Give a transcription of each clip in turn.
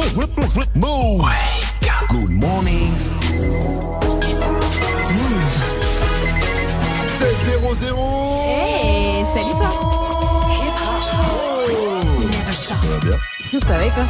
Move. Good morning. Move. 7 0 0 Ça va et toi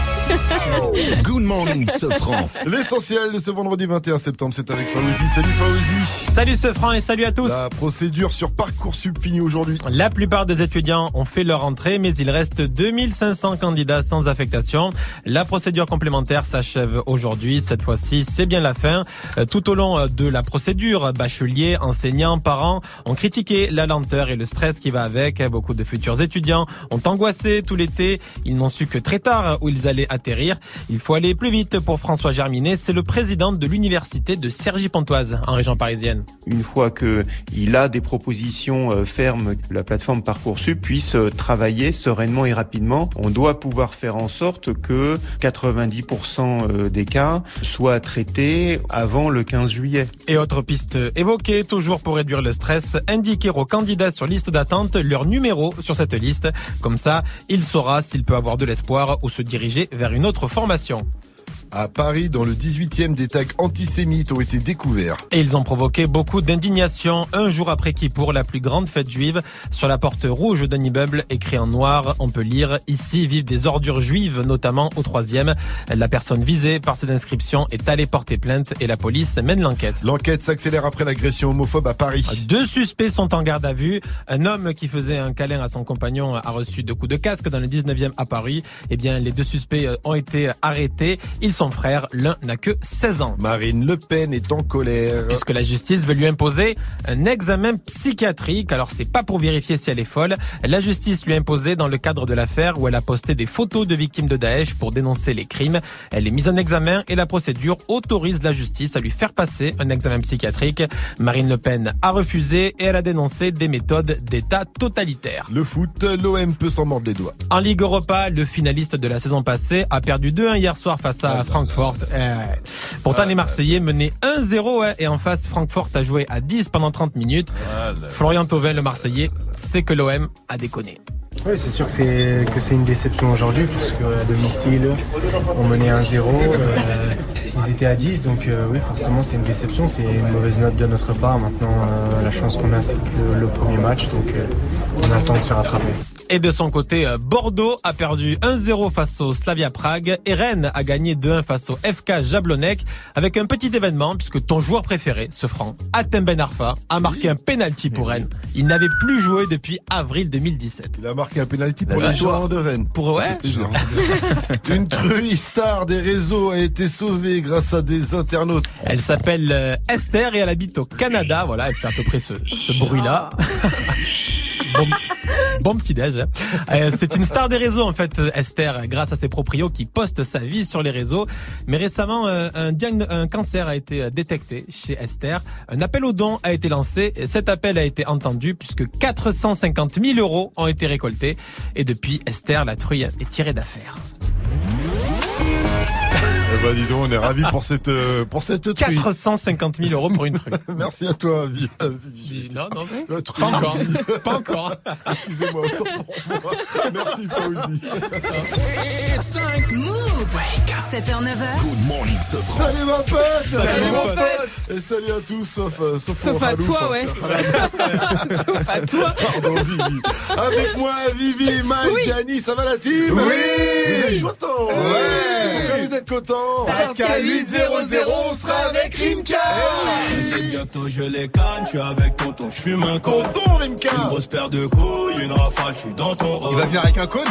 Good morning, Sofran. L'essentiel de ce vendredi 21 septembre, c'est avec Faouzi. Salut Faouzi. Salut ce franc et salut à tous. La procédure sur Parcoursup finit aujourd'hui. La plupart des étudiants ont fait leur entrée, mais il reste 2500 candidats sans affectation. La procédure complémentaire s'achève aujourd'hui. Cette fois-ci, c'est bien la fin. Euh, Tout au long euh, de la procédure, bacheliers, enseignants, parents ont critiqué la lenteur et le stress qui va avec. Beaucoup de futurs étudiants ont angoissé tout l'été. Ils n'ont su que très tard où ils allaient atterrir. Il faut aller plus vite pour François Germinet. C'est le président de l'université de Cergy-Pontoise, en région parisienne. une fois que il a des propositions euh, fermes, la plateforme Parcoursup puisse euh, travailler sereinement et rapidement. On doit pouvoir faire en sorte que 90% euh, des cas soient traités avant le 15 juillet. Et autre piste évoquée, toujours pour réduire le stress, indiquer aux candidats sur liste d'attente leur numéro sur cette liste. Comme ça, il saura s'il peut avoir de l'espoir ou se diriger vers une autre formation. À Paris, dans le 18e, des tags antisémites ont été découverts. Et ils ont provoqué beaucoup d'indignation un jour après Kippour, la plus grande fête juive. Sur la porte rouge d'un immeuble écrit en noir, on peut lire « Ici vivent des ordures juives, notamment au troisième ». La personne visée par ces inscriptions est allée porter plainte et la police mène l'enquête. L'enquête s'accélère après l'agression homophobe à Paris. Deux suspects sont en garde à vue. Un homme qui faisait un câlin à son compagnon a reçu deux coups de casque dans le 19e à Paris. Eh bien, les deux suspects euh, ont été arrêtés. Ils sont frères. L'un n'a que 16 ans. Marine Le Pen est en colère. Puisque la justice veut lui imposer un examen psychiatrique. Alors c'est pas pour vérifier si elle est folle. La justice lui a imposé dans le cadre de l'affaire où elle a posté des photos de victimes de Daesh pour dénoncer les crimes. Elle est mise en examen et la procédure autorise la justice à lui faire passer un examen psychiatrique. Marine Le Pen a refusé et elle a dénoncé des méthodes d'État totalitaire. Le foot, l'OM peut s'en mordre les doigts. En Ligue Europa, le finaliste de la saison passée a perdu 2-1 hier soir face à Francfort. Euh, pourtant, les Marseillais menaient 1-0 ouais, et en face, Francfort a joué à 10 pendant 30 minutes. Florian Thauvin, le Marseillais, sait que l'OM a déconné. Oui, c'est sûr que c'est que c'est une déception aujourd'hui parce qu'à domicile, on menait 1-0, euh, ils étaient à 10, donc euh, oui, forcément c'est une déception, c'est une mauvaise note de notre part. Maintenant, euh, la chance qu'on a, c'est que le premier match, donc euh, on a le temps de se rattraper. Et de son côté, euh, Bordeaux a perdu 1-0 face au Slavia Prague et Rennes a gagné 2-1 face au FK Jablonec avec un petit événement puisque ton joueur préféré, ce franc, Atem Ben Arfa, a marqué un penalty pour Rennes. Il n'avait plus joué depuis avril 2017. Il a marqué un pénalty pour les joueurs de Rennes. Pour ouais. Une truie star des réseaux a été sauvée grâce à des internautes. Elle s'appelle euh, Esther et elle habite au Canada. Voilà, elle fait à peu près ce, ce bruit-là. Bon, bon petit déj. hein. Euh, c'est une star des réseaux en fait, Esther, grâce à ses proprios qui postent sa vie sur les réseaux. Mais récemment, euh, un, un cancer a été euh, détecté chez Esther. Un appel aux dons a été lancé. Et Cet appel a été entendu puisque 450 000 euros ont été récoltés. Et depuis, Esther, la truie, est tirée d'affaire. Eh ben, dis donc, on est ravis pour cette, euh, pour cette truie. 450 000 euros pour une truie. Merci à toi, Vi- euh, Vi- Non, non, truie. pas encore. Pas encore. Excusez-moi, autant pour moi. Merci, Fauzi. It's time. Move. 7h, 9h. Good morning. Salut ma pote Salut, mon pote Et salut à tous, sauf, euh, sauf, Sauf à Ralouf, toi, hein, ouais. Sauf à toi. Pardon, Vivi. Avec moi, Vivi, Mike, Gianni, ça va la team Oui Vous êtes contents Ouais Contents Parce qu'à 8-0-0, on sera avec Rimka Bientôt je les canne, je suis avec tonton, je fume un con Tonton, Rimka Une grosse paire de couilles, une rafale, je suis dans ton rôle Il va venir avec un cône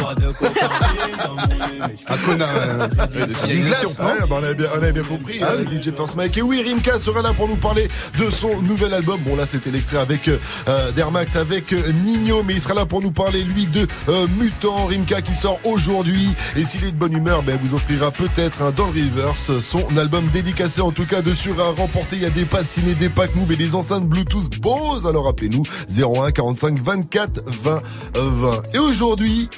Un cône euh, de signalisation. Ouais, bah, on, avait bien, on avait bien compris, hein, DJ Force Mike. Et oui, Rimka sera là pour nous parler de son nouvel album. Bon, là, c'était l'extrait avec euh, Dermax, avec Nino, mais il sera là pour nous parler, lui, de euh, Mutant. Rimka qui sort aujourd'hui. Et s'il est de bonne humeur, ben, vous offrira peut-être dans le reverse son album dédicacé, en tout cas, dessus à remporter. Il y a des passes ciné, des packs move et des enceintes Bluetooth Bose. Alors appelez-nous 01 45 24 20 20. Et aujourd'hui,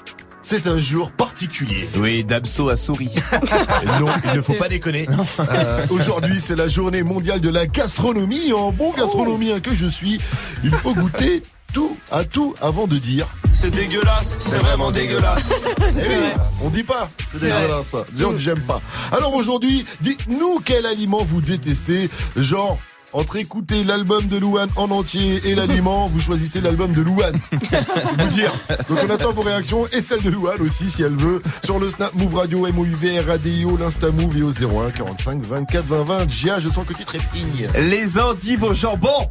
c'est un jour particulier. Oui, Dabso a souri. Non, il ne faut pas déconner. Euh, Aujourd'hui, c'est la journée mondiale de la gastronomie. En bon gastronomien que je suis, il faut goûter tout à tout avant de dire c'est dégueulasse, c'est vraiment dégueulasse. Eh oui, on dit pas. C'est dégueulasse gens que j'aime pas. Alors aujourd'hui, dites-nous quel aliment vous détestez. Genre, entre écouter l'album de Louane en entier et l'aliment, vous choisissez l'album de Louane. C'est vous dire. Donc on attend vos réactions et celle de Louane aussi si elle veut sur le Snap Move Radio MOUV RADIO l'Insta Move et au 01 45 24 20 20. Gia, je sens que tu trépignes. Les endives au jambon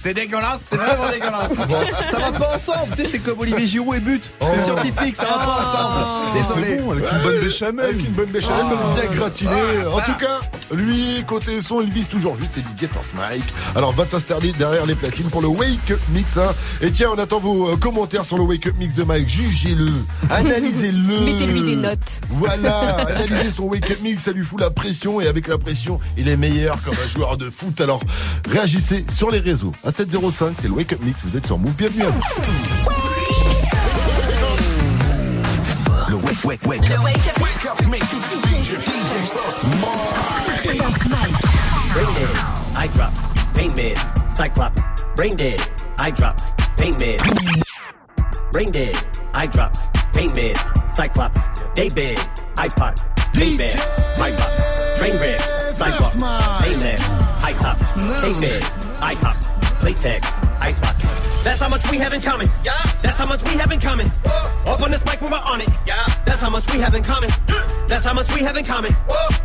c'est dégueulasse, c'est vraiment dégueulasse. Ça va pas ensemble, tu sais, c'est comme Olivier Giroud et but. C'est Oh. scientifique, ça va pas ensemble. Désolé. C'est bon, avec une bonne béchamel. Avec une bonne béchamel, bien gratinée. En tout cas, lui, côté son, il vise toujours juste, c'est DJ Force Mike. Alors, va t'installer derrière les platines pour le Wake Up Mix. hein. Et tiens, on attend vos euh, commentaires sur le Wake Up Mix de Mike. Jugez-le, analysez-le. Mettez-lui des notes. Voilà, analysez son Wake Up Mix, ça lui fout la pression. Et avec la pression, il est meilleur comme un joueur de foot. Alors, réagissez sur les réseaux. À 705, c'est le Wake Up Mix. Vous êtes sur Move. Bienvenue à vous. Le wake, wake, wake up. Wake up, mix. DJ, DJ First Brain dead, eye drops, pain meds, cyclops, brain dead, eye drops, pain meds. Brain dead, eye drops, pain meds, cyclops, day bed, iPod, day bed, my pop, train wrecks, cyclops, pain meds, high tops, day bed, iPod, latex, icebox. That's how much we have in common. Yeah. That's how much we have in common. Up on this mic, we're on it. Yeah. That's how much we have in common. That's how much we have in common.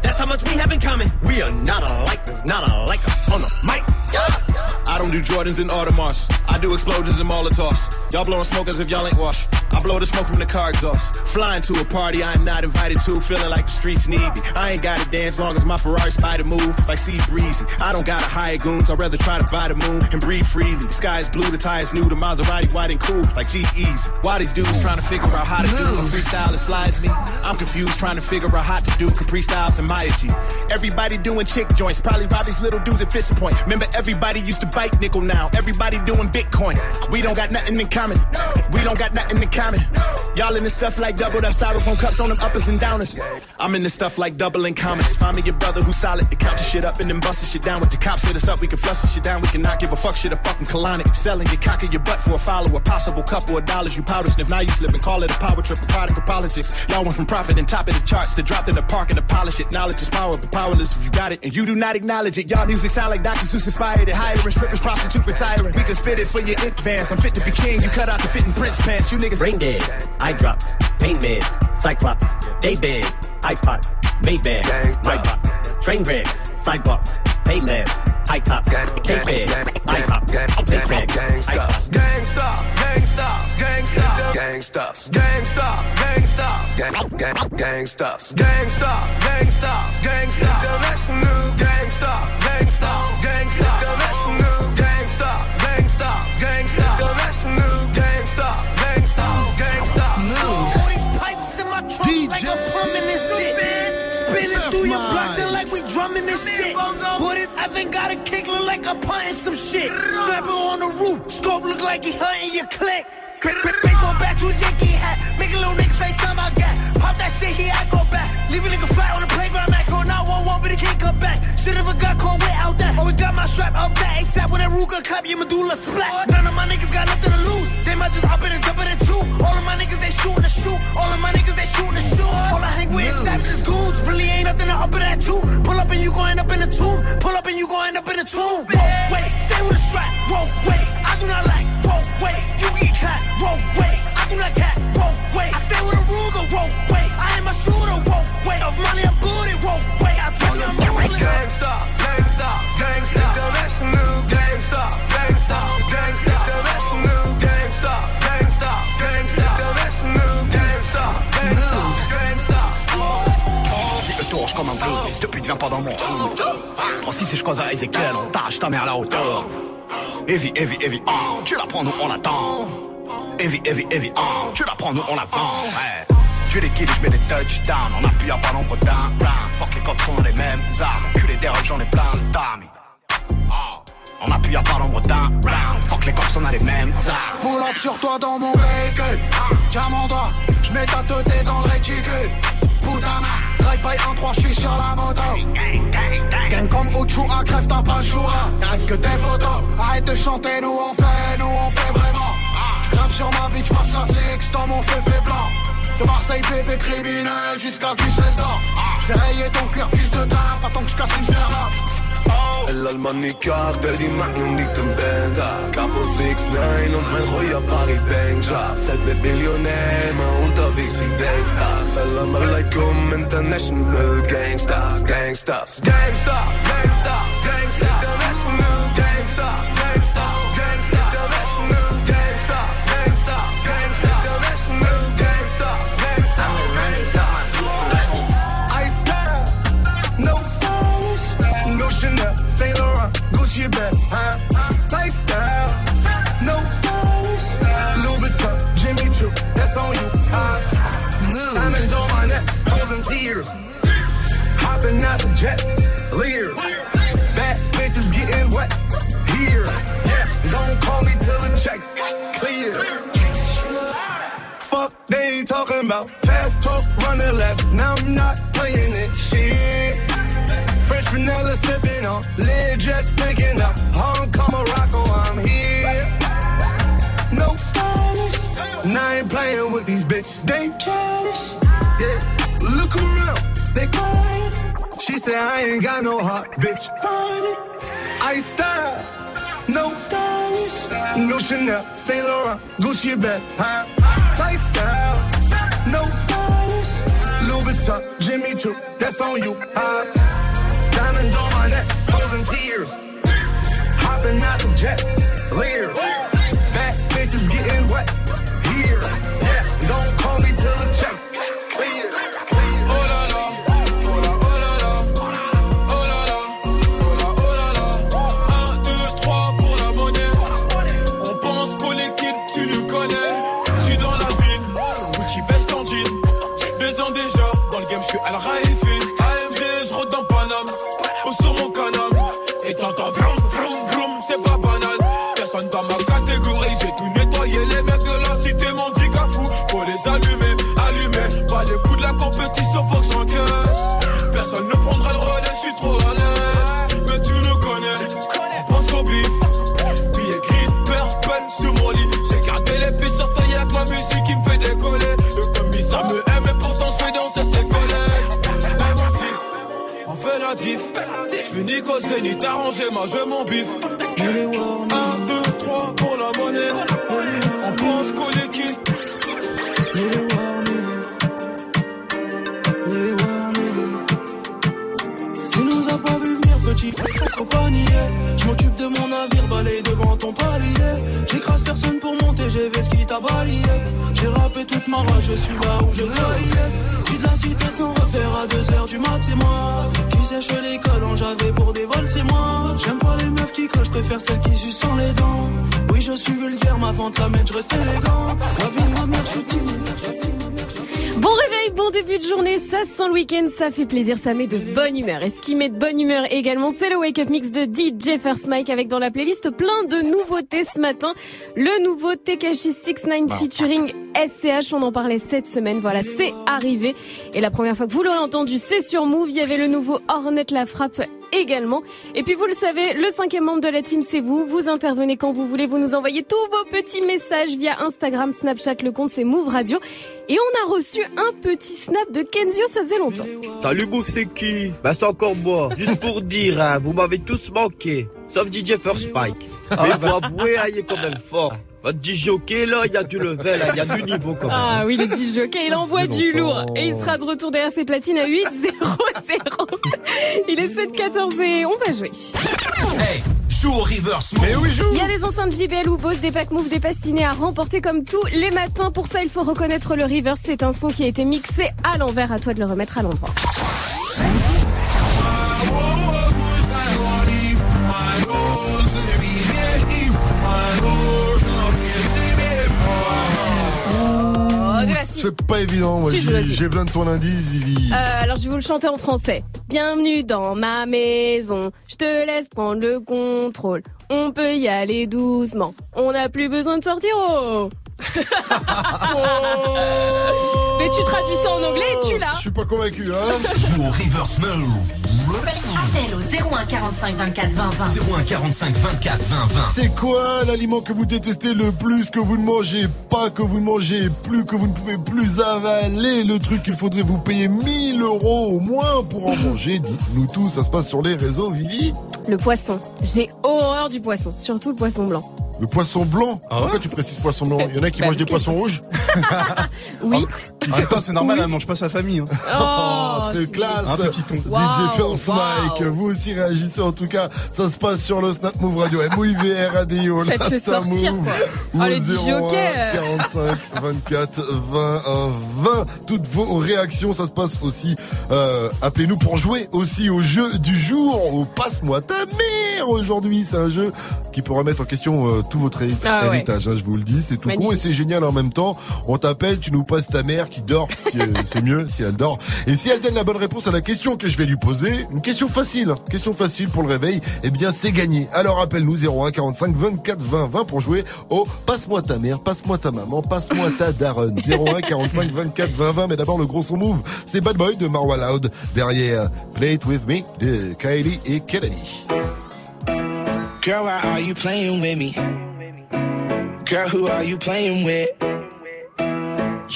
That's how much we have in common. We are not alike. There's not alike us on the mic. Yeah. I don't do Jordans and Audemars. I do explosions and Molotovs. Y'all blowing smoke as if y'all ain't washed. I blow the smoke from the car exhaust. Flying to a party I'm not invited to, feeling like the streets need me. I ain't gotta dance long as my Ferrari spider move like sea breezy. I don't gotta hire goons, I'd rather try to buy the moon and breathe freely. The sky is blue, the tires new, the Maserati white and cool like G Easy. Why these dudes trying to figure out how to do a freestyle as fly as me? I'm confused trying to figure out how to do Capri Styles and Maya G. Everybody doing chick joints, probably rob these little dudes at Fist Point. Remember everybody used to bite nickel now. Everybody doing Bitcoin. We don't got nothing in common. No. We don't got nothing in common. No. Y'all in this stuff like doubled up styrofoam cups on them uppers and downers. I'm in this stuff like doubling commas. Find me your brother who's solid to count the shit up and then bust the shit down with the cops hit us up. We can flush shit down. We can not give a fuck shit a fucking colonic. Selling your cock in your butt for a follower. Possible couple of dollars you powder sniff. Now you slip and call it a power trip, a product of politics. Y'all went from profit and top of the charts to dropped in the park and to polish it. Knowledge is power, but powerless if you got it and you do not acknowledge it. Y'all music sound like Dr. Seuss inspired it. Hiring strippers, prostitute retiring. We can spit it for your advance. I'm fit to be king. You cut out the fitting Prince pants. You niggas Brain dead, eye drops, pain meds, cyclops, day bed, iPod, Maybach, my pop, train wrecks, sidewalks, pay payless, high tops, day bed, iPod, latex, icebox. Gangsters, gangsters, gangsters, Gangsters. gangsters, gangsters, Gang, gang, gangsters. gangsters, gangsters, gangsters, international gangsters, gangsters, gangsters, international gangsters, gangsters, gangsters, international gangsters, gangsters, gangsters. All these shit. Boy, this effing got a kick look like I'm punting some shit. Snapper on the roof, scope look like he hunting your click. Baseball bat to his Yankee hat, make a little nigga face time I got. Pop that shit here, I go back. Leave a nigga flat on the playground, Mac on 911, but he can't come back. Shit if a got caught without that. Always got my strap up that ASAP when that Ruger clap, your medulla splat. None of my niggas got nothing to lose. They might just up it and dump it in two. All of my niggas, they shooting the shoot. All of my niggas, they shooting the shoot. All I hang with is savages, goons. Really ain't nothing to up it at two. Pull up and you gon' end up in the tomb. Pull up and you gon' end up in the tomb. Roll, wait, stay with the strap. Roll, wait, I do not like. Roll, wait, you get clapped. Roll, wait, I do not cap. Roll, wait, I stay with a Ruger. Roll, wait, I am a shooter. Roll, wait, of money I'm moving. Gangsters, gangsters, gangsters, international gangsters, gangsters, gangsters, international gangsters, gangsters, gangsters, international gangsters, gangsters, gangsters. Vite le torche comme un bleu, fils de pute, viens pas dans mon trou. 3-6 et je cause à Ezekiel, on tâche ta mère à la hauteur. Heavy, heavy, heavy, ah, tu la prends, nous on l'attend. Heavy, heavy, heavy, ah, tu la prends, nous on la vend. Ouais. Tu les kills, je mets des touchdowns, on appuie à pas nombre d'un round. Fuck les cops sont les mêmes armes, culé des rushs, j'en ai plein le tamis. Ah. On appuie à pas nombre d'un round. Fuck les cops, on a les mêmes armes. Pull sur toi dans mon véhicule. Tiens mon doigt, je mets ta tête dans le réticule. Putain, drive by 1-3, je suis sur la moto. Gang comme Uchu, à crève, choix. Y'a reste que des photos. Arrête de chanter, nous on fait, nous on fait vraiment. J'grimpe sur ma bitch, passe la six dans mon feu fait blanc. C'est Marseille, bébé criminel jusqu'à Düsseldorf. J'vais rayer ton cœur, fils de dame, pas tant que j'casse une sphère là. L'Almani Cartel, die Magnum liegt im Benzer Capo 6-9 und mein Royer Farid Bangjab Seid mit Millionär, immer unterwegs wie Gangsters. Salam alaikum, International Gangsters. Gangsters Gangsters, Gangsters, Gangsters International Gangsters. Gangsters, Gangsters hopping out the jet, leers, bad bitches getting wet, here, yes, don't call me till the checks clear. Fuck, they talking about fast talk, running laps. Now I'm not playing it. Shit. French vanilla sipping on, lid just picking up. Hong Kong, Morocco, I'm here. No stylish. And I ain't playing with these bitches. They childish. Said I ain't got no heart, bitch. Find it. I style. No stylish, no Chanel, Saint Laurent, Gucci bag, huh? Lifestyle, no stylish, Louis Vuitton, Jimmy Choo, that's on you, huh? Diamonds on my neck, frozen tears, hopping out the jet, leers, J'vais ni causer ni t'arranger, moi je m'en biffe. Je suis là où je croyais. Tu de la cité sans repère à 2h du mat, c'est moi. Qui sèche l'école en javet pour des vols, c'est moi. J'aime pas les meufs qui cochent, je préfère celles qui sucent sans les dents. Oui, je suis vulgaire, ma vente la mène, je reste élégant. La vie de ma mère, je suis timide. Bon réveil, bon début de journée, ça sent le week-end, ça fait plaisir, ça met de bonne humeur. Et ce qui met de bonne humeur également, c'est le Wake Up Mix de DJ First Mike avec dans la playlist plein de nouveautés ce matin. Le nouveau Tekashi 69 featuring SCH, on en parlait cette semaine, voilà, c'est arrivé. Et la première fois que vous l'aurez entendu, c'est sur Move, il y avait le nouveau Hornet La Frappe également. Et puis vous le savez, le cinquième membre de la team, c'est vous. Vous intervenez quand vous voulez, vous nous envoyez tous vos petits messages via Instagram, Snapchat, le compte c'est Move Radio. Et on a reçu un petit snap de Kenzio, ça faisait longtemps. Salut Bouffe, c'est qui? Bah c'est encore moi. Juste pour dire, hein, vous m'avez tous manqué. Sauf DJ First Spike. Mais faut avouer, hein, il est quand même fort. Votre DJ jockey là, il y a du level, hein, il y a du niveau quand même. Ah oui, le DJ jockey, il envoie du lourd. Et il sera de retour derrière ses platines à 8-0-0. Il est 7-14 et on va jouer. Hey, joue au reverse. Mais oui, joue. Il y a des enceintes JBL ou Bose, des packs Move, des pastinés à remporter comme tous les matins. Pour ça, il faut reconnaître le reverse. C'est un son qui a été mixé à l'envers. À toi de le remettre à l'endroit. C'est pas évident, moi Si, j'ai besoin de ton indice, Vivi. Euh, alors je vais vous le chanter en français. Bienvenue dans ma maison. Je te laisse prendre le contrôle. On peut y aller doucement. On n'a plus besoin de sortir. Oh. Oh. Mais tu traduis ça en anglais et tu l'as. Je suis pas convaincu, hein Joue au reverse now. Appel au 01 45 24 20 20. 01 45 24 20 20. C'est quoi l'aliment que vous détestez le plus, que vous ne mangez pas, que vous ne mangez plus, que vous ne pouvez plus avaler Le truc qu'il faudrait vous payer 1000 euros au moins pour en manger? Dites-nous tout, ça se passe sur les réseaux, Vivi Le poisson. J'ai horreur du poisson, surtout le poisson blanc. Le poisson blanc? Pourquoi tu précises poisson blanc? Il y en a qui Bah, mangent des poissons rouges? Oui. En même temps, c'est normal, elle mange pas sa famille. hein. Oh, très classe. Un petit ton. DJ First wow. Mike, vous aussi réagissez en tout cas. Ça se passe sur le Snap Move Radio. MOUIVR ADIO. là, Faites-le ça sortir, move. quoi. Ou Ah, au le 01 disjockey, euh. 45 24 20 20. Toutes vos réactions, ça se passe aussi. Euh, Appelez-nous pour jouer aussi au jeu du jour. Au Passe-moi ta mère aujourd'hui. C'est un jeu qui peut remettre en question euh, tout votre Ah ouais. héritage. hein, je vous le dis, c'est tout con et Magnifique. c'est génial en même temps. On t'appelle, tu nous passes ta mère qui dort. Si c'est mieux si elle dort. Et si elle donne la bonne réponse à la question que je vais lui poser, une question facile, question facile pour le réveil, eh bien c'est gagné. Alors appelle-nous 01 45 24 20 20 pour jouer au passe-moi ta mère, passe-moi ta maman, passe-moi ta daronne. 01 45 24 20 20. Mais d'abord le gros son move, c'est Bad Boy de Marwa Loud derrière Play It With Me de Kylie et Kennedy. Girl, why are you playing with me? Girl, who are you playing with?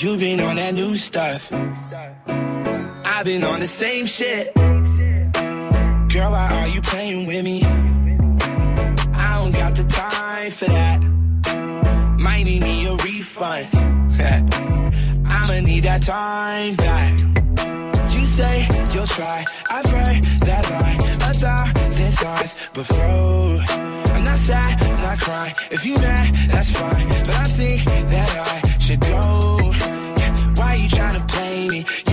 You been on that new stuff. I've been on the same shit. Girl, why are you playing with me? I don't got the time for that. Might need me a refund. I'ma need that time back. You say you'll try. I've heard that line a thousand times before. I'm not sad, I'm not crying. If you mad, that's fine. But I think that I should go. Why you trying to play me?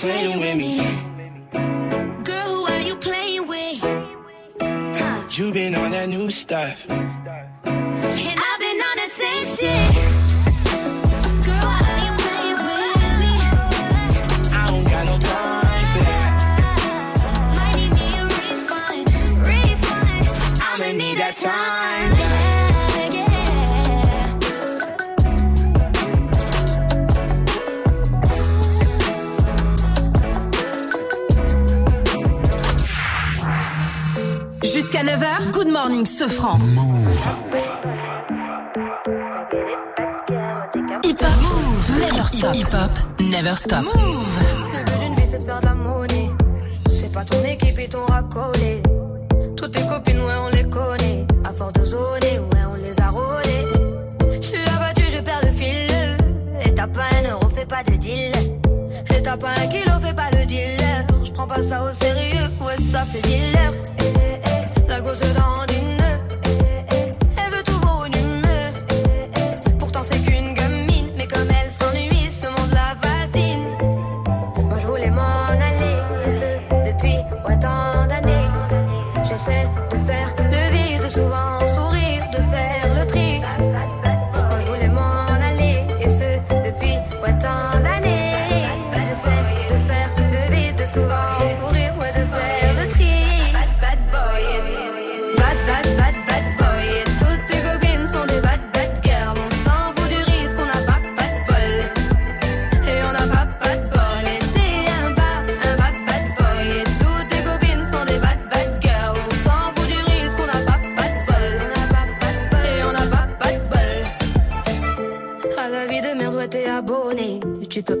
Playing with me? Girl, who are you playing with? Huh. You been on that new stuff. And I've been on the same shit. Girl, why are you playing with me? I don't got no time for that. Might need me a refund, refund. I'ma need that time Jusqu'à 9h, Good Morning Sofran. Hip Hop Move, never stop. Hip Hop, never stop. Move. Le but d'une vie c'est de faire de la monnaie. C'est pas ton équipe et ton racolé. Toutes tes copines, ouais, on les connaît. À force de zoner, ouais, on les a rôlées. J'suis abattu, je perds le fil. Et t'as pas un euro, fais pas de deal. Et t'as pas un kilo, fais pas le dealer. J'prends prends pas ça au sérieux. Ouais, ça fait dealer. La gosse dans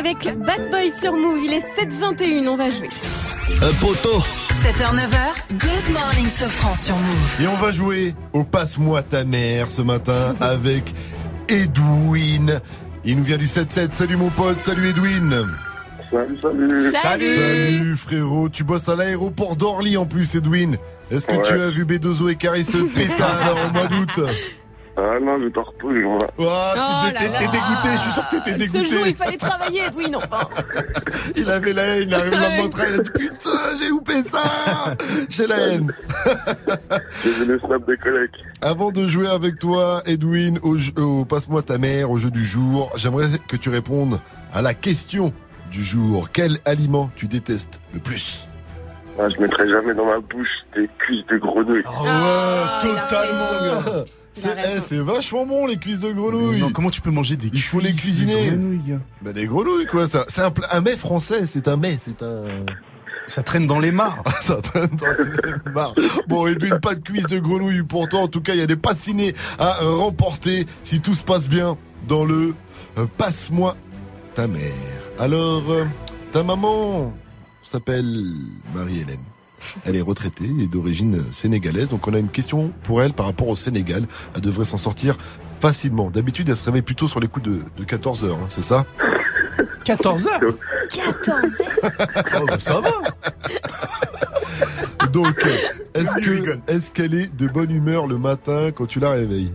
Avec Bad Boy sur Move. Il est 7h21, on va jouer. Un poteau 7h, 9h, Good Morning Sofran sur Move. Et on va jouer au Passe-moi ta mère ce matin avec Edwin. Il nous vient du 7-7. Salut mon pote, salut Edwin. Salut, salut. Salut frérot, tu bosses à l'aéroport d'Orly en plus Edwin. Est-ce que Ouais. tu as vu B2O et Carrie se péta alors au mois d'août? Ah non, je t'en repousse, moi. Ah, Oh t'es- t'es là t'es là. dégoûté, je suis sûr que t'étais Ce dégoûté. jour, il fallait travailler, Edwin, enfin. Il avait la haine, il arrive dans le train, il a dit putain, j'ai loupé ça J'ai la haine J'ai vu le snap des collègues. Avant de jouer avec toi, Edwin, au, jeu- au Passe-moi ta mère, au jeu du jour, j'aimerais que tu répondes à la question du jour. Quel aliment tu détestes le plus? Ah, je mettrai jamais dans ma bouche des cuisses de grenouille. Ah ouais, totalement, gars. C'est eh, c'est vachement bon les cuisses de grenouille. Non, comment tu peux manger des Il faut les cuisiner. grenouilles Bah des grenouilles quoi, c'est un, mets français, c'est un mets, c'est un. Ça traîne dans les mares. Ça traîne dans les mares. Bon, Edwin, pas de cuisse de grenouille pour toi. En tout cas, il y a des passinés à remporter si tout se passe bien dans le euh, Passe-moi ta mère. Alors, euh, ta maman s'appelle Marie-Hélène. Elle est retraitée et d'origine sénégalaise. Donc, on a une question pour elle par rapport au Sénégal. Elle devrait s'en sortir facilement. D'habitude, elle se réveille plutôt sur les coups de, de 14 heures, hein, c'est ça? 14 heures? 14 Oh, bah, ça va. Donc, euh, est-ce que est-ce qu'elle est de bonne humeur le matin quand tu la réveilles?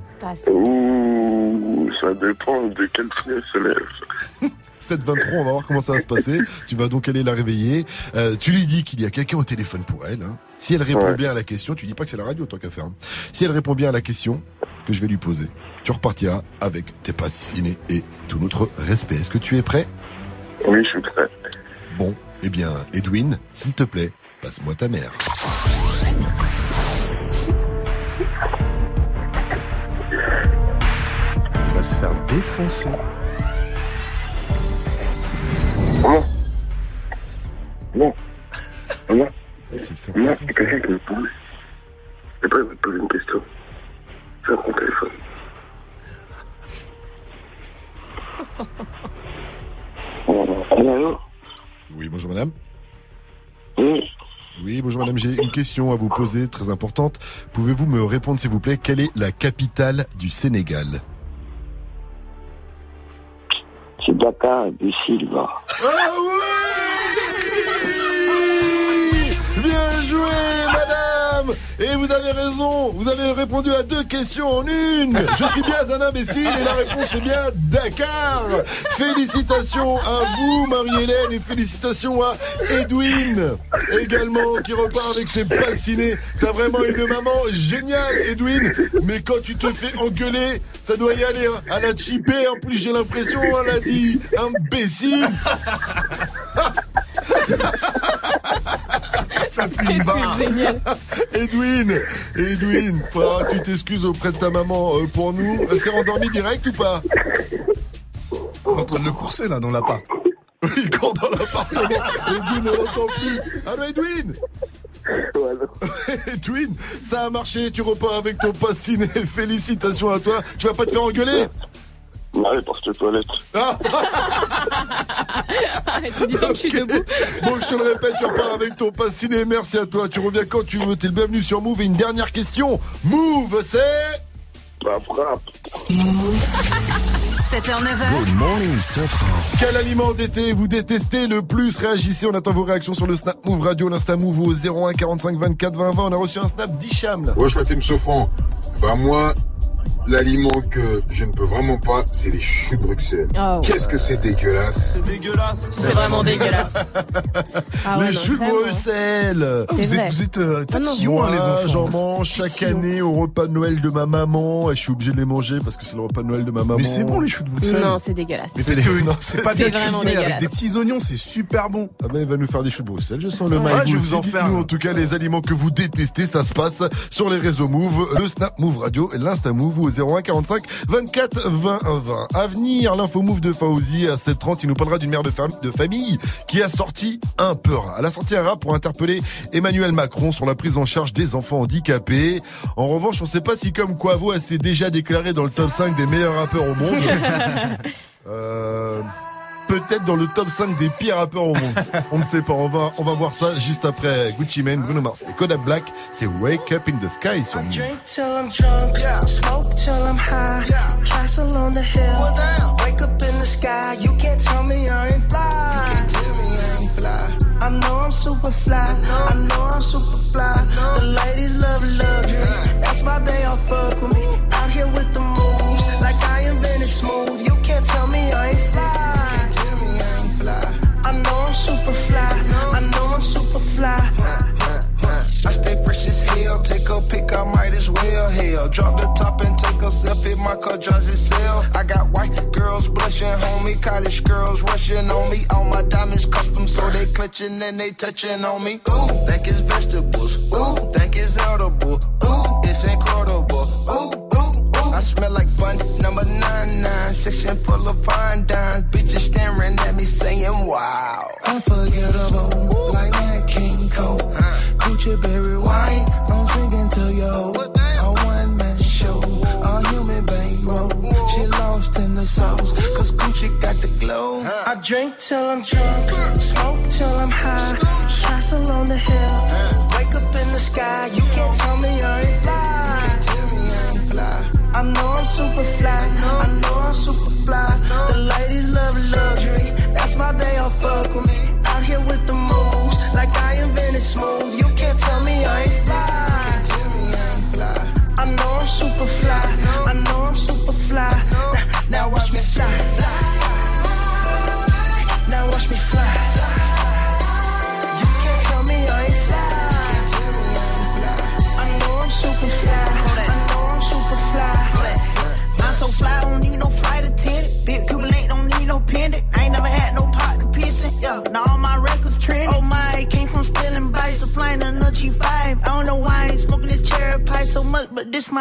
Ouh, ça dépend de quel pied elle se lève. 7-23, on va voir comment ça va se passer. Tu vas donc aller la réveiller. Euh, tu lui dis qu'il y a quelqu'un au téléphone pour elle. hein. Si elle répond Ouais. bien à la question, tu dis pas que c'est la radio tant qu'à faire. hein. Si elle répond bien à la question que je vais lui poser, tu repartiras avec tes passes ciné et tout notre respect. Est-ce que tu es prêt? Oui, je suis prêt. Bon, eh bien, Edwin, s'il te plaît, passe-moi ta mère. Il va se faire défoncer. Maman Non. Il se faire Maman, défoncer. c'est quelqu'un qui me pousse. Je pas te poser une question. Ferme ton téléphone. Allô, allô Oui, bonjour madame. Oui. Oui, bonjour madame, j'ai une question à vous poser très importante. Pouvez-vous me répondre s'il vous plaît, quelle est la capitale du Sénégal? C'est Dakar de Silva. Ah oui Bien joué madame Et vous avez raison, vous avez répondu à deux questions en une. Je suis bien un imbécile et la réponse est bien Dakar. Félicitations à vous, Marie-Hélène, et félicitations à Edwin également qui repart avec ses passinés. T'as vraiment une maman géniale, Edwin. Mais quand tu te fais engueuler, ça doit y aller. hein. Elle a chippé, en plus j'ai l'impression, elle a dit imbécile. Ça fait une barre. Edwin, Edwin, faudra tu t'excuses auprès de ta maman euh, pour nous. Elle s'est rendormie direct ou pas? En train de le courser là dans l'appart. Oui, il court dans l'appartement. Edwin ne l'entend plus. Allô Edwin? Edwin, ça a marché, tu repars avec ton pass ciné. Félicitations à toi. Tu vas pas te faire engueuler? Elle parce que toilette. Ah Tu dis tant que je suis debout. Bon, je te le répète, tu repars avec ton pass ciné. Merci à toi. Tu reviens quand tu veux. T'es le bienvenu sur Move. Et une dernière question. Move, c'est La frappe. 7h, 9h. Good morning, Safran. Quel aliment d'été vous détestez le plus? Réagissez, on attend vos réactions sur le Snap Move Radio, l'Insta Move au 01 45 24 20 20. On a reçu un Snap d'Hicham là. Wesh, la team Sofran. Bah, moi, l'aliment que je ne peux vraiment pas, c'est les choux de Bruxelles. Oh. Qu'est-ce que c'est dégueulasse. C'est dégueulasse. C'est vraiment dégueulasse. Ah ouais, les non, choux de vraiment. Bruxelles. Vous êtes, vous êtes euh, Ah non. tatillons, hein, les enfants. j'en mange chaque Tatillon. année au repas de Noël de ma maman. Et je suis obligé de les manger parce que c'est le repas de Noël de ma maman. Mais c'est bon les choux de Bruxelles. Non, c'est dégueulasse. Mais parce C'est- que non, c'est pas bien cuisiné avec des petits oignons, c'est super bon. Ah ben, il va nous faire des choux de Bruxelles. Je sens le mal. Je vais vous en faire. En tout cas, les aliments que vous détestez, ça se passe sur les réseaux Move, le Snap Move Radio et l'Insta Move 01 45 24 20 20. À venir, l'info Move de Fauzi à 7h30. Il nous parlera d'une mère de, fam- de famille qui a sorti un peu rat. Elle a sorti un rat pour interpeller Emmanuel Macron sur la prise en charge des enfants handicapés. En revanche, on sait pas si comme Quavo, elle s'est déjà déclarée dans le top 5 des meilleurs rappeurs au monde. Euh, peut-être dans le top 5 des pires rappeurs au monde. On ne sait pas. On va, on va voir ça juste après Gucci Mane, Bruno Mars et Kodak Black. C'est Wake Up in the Sky sur Move. Drink till I'm drunk, smoke till I'm high. Castle on the hill, wake up in the sky. You can't tell me I ain't fly. You can't tell me I ain't fly. I know I'm super fly. I know I'm super fly. The ladies love luxury. That's why they all fuck with me. Drop the top and take a selfie. My car drives itself. I got white girls blushing, homie. College girls rushing on me. All my diamonds custom, so they clutching and they touching on me. Ooh, think it's vegetables. Ooh, think it's edible. Ooh, it's incredible. Ooh, ooh, ooh. I smell like bun number nine nine. Section full of fine dimes. Bitches staring at me saying, wow. Till I'm drunk,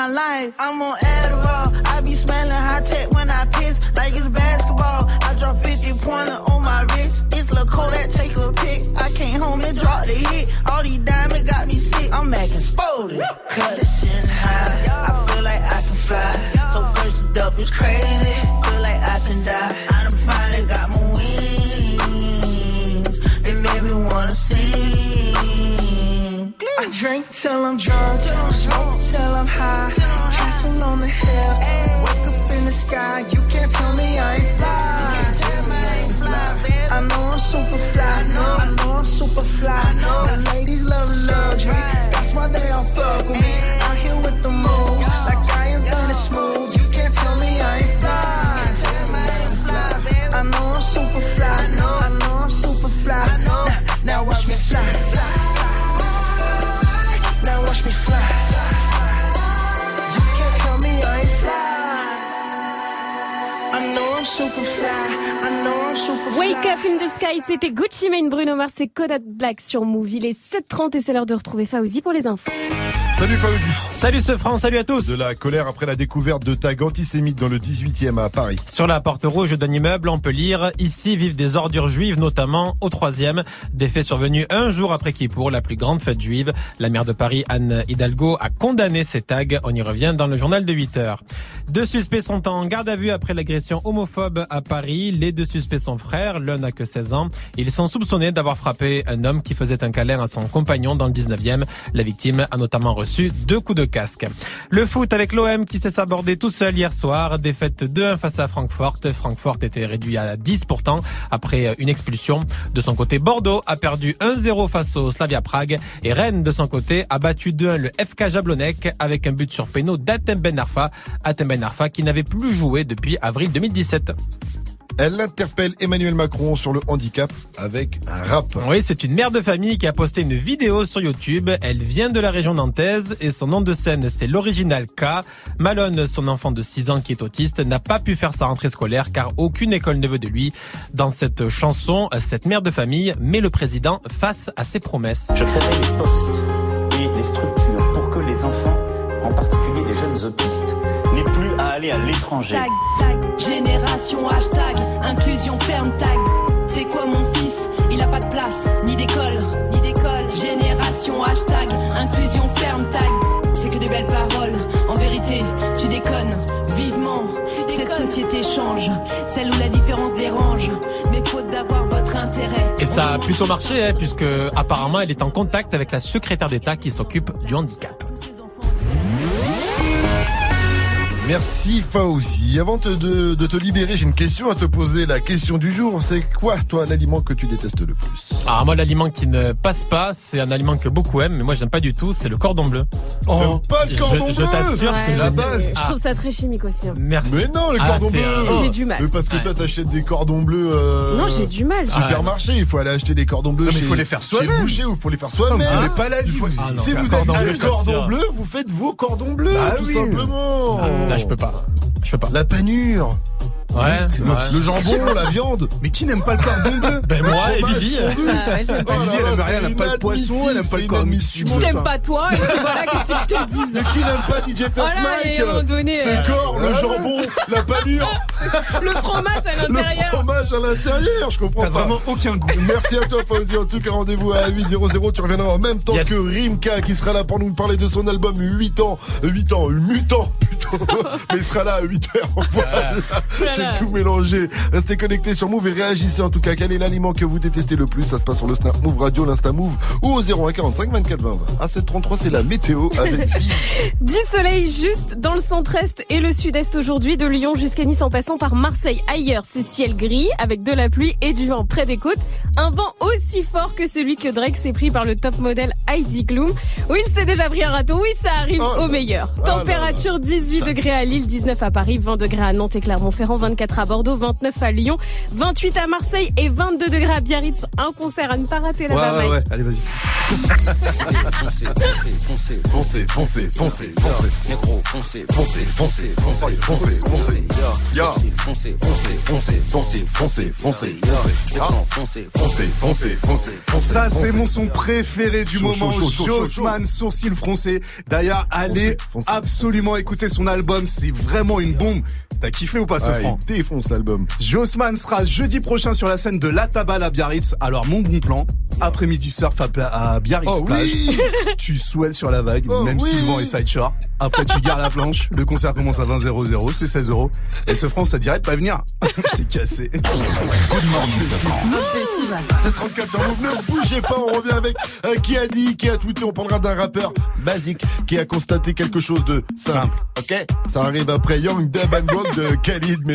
my life. I'm on Adderall. I be smelling high tech when I piss, like it's basketball. I drop 50 pointer on my wrist. It's Kodak, take a pic. I came home and dropped the hit. All these diamonds got me sick. I'm acting spotted. Cut the shit high. I feel like I can fly. So first the up is crazy. Feel like I can die. I done finally got my wings. It made me wanna sing. I drink till I'm drunk, can Sky, c'était Gucci Mane, Bruno Mars et Kodak Black sur Move. Il est 7h30 et c'est l'heure de retrouver Fauzi pour les infos. Salut Fauzi. Salut ce France, salut à tous. De la colère après la découverte de tags antisémites dans le 18e à Paris. Sur la porte rouge d'un immeuble, on peut lire Ici vivent des ordures juives, notamment au troisième. Des faits survenus un jour après Kippour, la plus grande fête juive. La maire de Paris, Anne Hidalgo, a condamné ces tags. On y revient dans le journal de 8 heures. Deux suspects sont en garde à vue après l'agression homophobe à Paris. Les deux suspects sont frères, l'un n'a que 16 Ils sont soupçonnés d'avoir frappé un homme qui faisait un câlin à son compagnon dans le 19e. La victime a notamment reçu deux coups de casque. Le foot avec l'OM qui s'est sabordé tout seul hier soir. Défaite 2-1 face à Francfort. Francfort était réduit à 10 pourtant après une expulsion. De son côté, Bordeaux a perdu 1-0 face au Slavia Prague. Et Rennes, de son côté, a battu 2-1 le FK Jablonec avec un but sur péno d'Atem Ben Arfa. Atem Ben Arfa qui n'avait plus joué depuis avril 2017. Elle interpelle Emmanuel Macron sur le handicap avec un rap. Oui, c'est une mère de famille qui a posté une vidéo sur YouTube. Elle vient de la région nantaise et son nom de scène, c'est l'original K. Malone, son enfant de 6 ans qui est autiste, n'a pas pu faire sa rentrée scolaire car aucune école ne veut de lui. Dans cette chanson, cette mère de famille met le président face à ses promesses. Je créerai les postes et les structures pour que les enfants, en particulier les jeunes autistes, n'aient plus à l'étranger. Tag, tag, génération hashtag, inclusion ferme tag. C'est quoi mon fils? Il a pas de place, ni d'école, ni d'école. Génération hashtag, inclusion ferme tag. C'est que des belles paroles, en vérité, tu déconnes. Vivement, cette société change, celle où la différence dérange. Mais faute d'avoir votre intérêt. Et ça a plutôt marché, hein, puisque apparemment elle est en contact avec la secrétaire d'État qui s'occupe du handicap. Merci Fauzi. Avant de, de, de te libérer, j'ai une question à te poser. La question du jour, c'est quoi toi l'aliment que tu détestes le plus? Alors moi l'aliment qui ne passe pas, c'est un aliment que beaucoup aiment, mais moi j'aime pas du tout, c'est le cordon bleu. Oh, pas le cordon je, bleu Je t'assure, Ouais. c'est la base. Je trouve ça très chimique aussi. hein. Merci. Mais non, les Ah, bleus euh, J'ai du mal. Mais parce que Ouais. toi t'achètes des cordons bleus euh, Non, j'ai du mal. Supermarché, il faut aller acheter des cordons bleus Non, mais chez, il faut les faire soi-même. le boucher ou il faut les faire soi-même. Mais c'est pas la vie, faut- vous. Ah non, si vous cordon avez bleu, un cordon bleu, vous faites vos cordons bleus, Bah tout simplement. Je peux pas. Je peux pas. La panure, Ouais. le, ouais. le jambon, la viande. Mais qui n'aime pas le cordon bleu? Ben Le moi et Vivi. Ah ouais, j'aime Oh pas. là Vivi, elle là, aime rien, elle aime pas le poisson, elle aime pas le cordon c'est bleu. Je t'aime pas toi, et puis voilà, qu'est-ce que je te dis? Mais qui n'aime pas DJ First Voilà, et Mike à un moment donné, Ce euh, corps, le jambon, la panure, Le fromage à le l'intérieur. fromage à l'intérieur, je comprends T'as pas. vraiment aucun goût. Merci à toi Fauzi, en tout cas rendez-vous à 8.00, tu reviendras en même temps Yes. que Rimka qui sera là pour nous parler de son album 8 ans, 8 ans, 8 ans plutôt, mais il sera là à 8 heures, voilà. Voilà. J'ai tout mélangé. Restez connectés sur Move et réagissez en tout cas, quel est l'aliment que vous détestez le plus, ça se passe sur le Snap Move Radio, l'Insta Move ou au 0145 24 20 20. À 733 c'est la météo avec. Du soleil juste dans le centre-est et le sud-est aujourd'hui, de Lyon jusqu'à Nice en passant par Marseille. Ailleurs, c'est ciel gris avec de la pluie et du vent près des côtes. Un vent aussi fort que celui que Drake s'est pris par le top modèle Heidi Klum. Oui, il s'est déjà pris un râteau. Oui, ça arrive Oh au meilleur. Ah Température 18 degrés à Lille, 19 à Paris, 20 degrés à Nantes et Clermont-Ferrand, 24 à Bordeaux, 29 à Lyon, 28 à Marseille et 22 degrés à Biarritz. Un concert à ne pas rater Ouais, là-bas, ouais, Mike. ouais, allez, vas-y. Foncez, foncez, foncez, Foncez, foncez, foncez, foncez. Négro, foncez, Foncez, foncez, foncez, foncez, foncez. Foncez, foncez, Foncez, foncez, foncez, foncez, foncez. foncez, Foncez, foncez, foncez. Ça, c'est mon son préféré du moment. Jossman, sourcil froncé. D'ailleurs, allez absolument écouter son album. C'est vraiment une bombe. T'as kiffé ou pas ce Ah, franc défonce l'album. Jossman sera jeudi prochain sur la scène de La Tabale à Biarritz. Alors, mon bon plan, après-midi surf à, Biarritz Oh plage. oui Tu swells sur la vague, Oh même oui. si le vent est sideshore. Après, tu gardes la planche. Le concert commence à 20 00 c'est 16 euros. Et ce franc, ça dirait de pas venir. Je t'ai cassé. Good morning, Safran. C'est 34 sur Move, ne bougez pas, on revient avec euh, qui a dit, qui a tweeté, on parlera d'un rappeur basique qui a constaté quelque chose de simple. Ok? Ça arrive après Young Dub and Block de Khalid, mais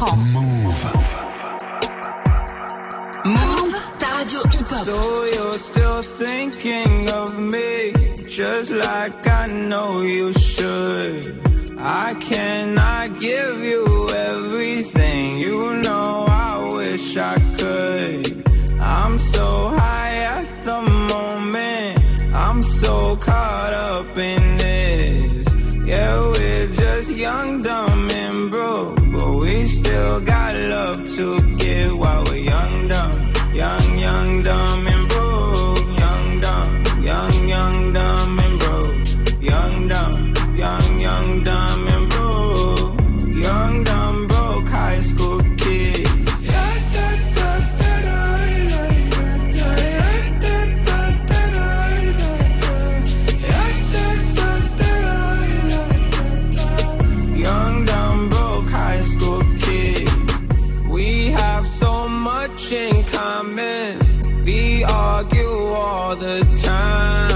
Morning all the time.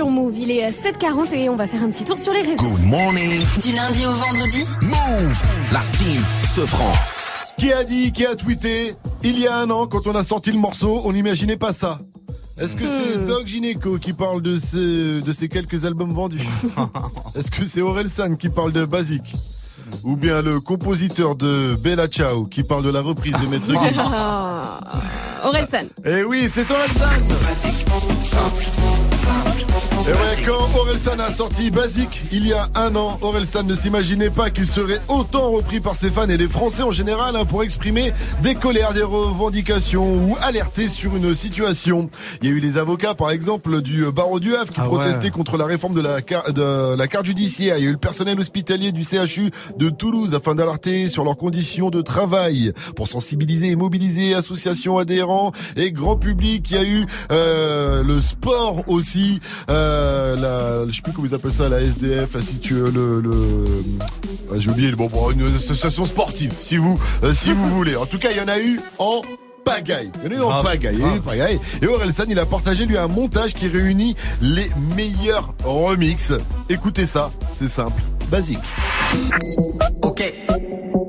Sur Move. Il est à 7h40 et on va faire un petit tour sur les réseaux. Good morning. Du lundi au vendredi Move. La team se prend. Qui a dit, qui a tweeté Il y a un an, quand on a sorti le morceau, on n'imaginait pas ça. Est-ce que c'est Hmm. Doc Gineco qui parle de ces, de ces quelques albums vendus Est-ce que c'est Aurel San qui parle de Basic Ou bien le compositeur de Bella Ciao qui parle de la reprise de Maître Gims Ah, Orelsan. Eh oui, c'est Orelsan Et ouais, quand Orelsan a sorti Basic il y a un an, Orelsan ne s'imaginait pas qu'il serait autant repris par ses fans et les Français en général hein, pour exprimer des colères, des revendications ou alerter sur une situation. Il y a eu les avocats, par exemple, du barreau du Havre qui Ah ouais. protestaient contre la réforme de la, car- de la carte judiciaire. Il y a eu le personnel hospitalier du CHU de Toulouse afin d'alerter sur leurs conditions de travail pour sensibiliser et mobiliser associations adhérents et grand public. Il y a eu euh, le sport aussi, euh, la, je sais plus comment ils appellent ça, la SDF, la situ, le, le ah, j'ai oublié, bon, bon, une association sportive, si vous, euh, si vous voulez. En tout cas, il y en a eu en pagaille. Il y en a eu en pagaille. il y en a eu en pagaille. Et Orelsan, il a partagé lui un montage qui réunit les meilleurs remixes. Écoutez ça, c'est simple, basique. Ok.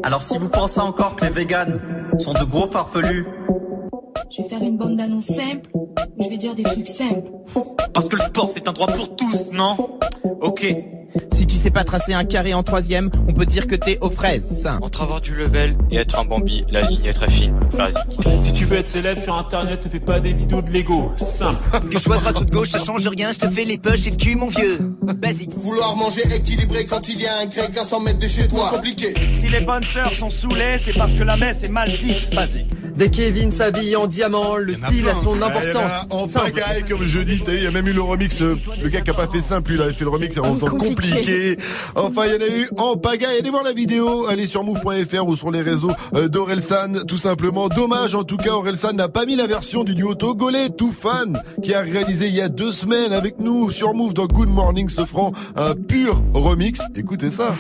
Alors si vous pensez encore que les véganes sont de gros farfelus, Je vais faire une bande d'annonces simples. Je vais dire des trucs simples. parce que le sport c'est un droit pour tous, non? Ok. Si tu sais pas tracer un carré en troisième, on peut dire que t'es aux fraises. Entre avoir du level et être un Bambi, la ligne est très fine. Basique. Si tu veux être célèbre sur internet, ne fais pas des vidéos de Lego. Simple. Que je sois droite ou de gauche, ça change rien, je te fais les poches et le cul, mon vieux. Basique. Vouloir manger équilibré quand il y a un grec à 100 mètres de chez toi, compliqué. Si les bonnes sœurs sont saoulées, c'est parce que la messe est mal dite. Basique. Dès Kevin s'habille en diamant, le style a son Il y en importance. a en pagaille, comme je dis. T'as vu, Il y a même eu le remix. euh, Le gars qui a pas fait simple, il avait fait le remix en temps compliqué. Enfin, il y en a eu en pagaille. Allez voir la vidéo. Allez sur move.fr ou sur les réseaux euh, d'Orelsan, tout simplement. Dommage, en tout cas, Orelsan n'a pas mis la version du duo togolais, tout fan, qui a réalisé il y a deux semaines avec nous sur Move dans Good Morning ce franc un pur remix. Écoutez ça.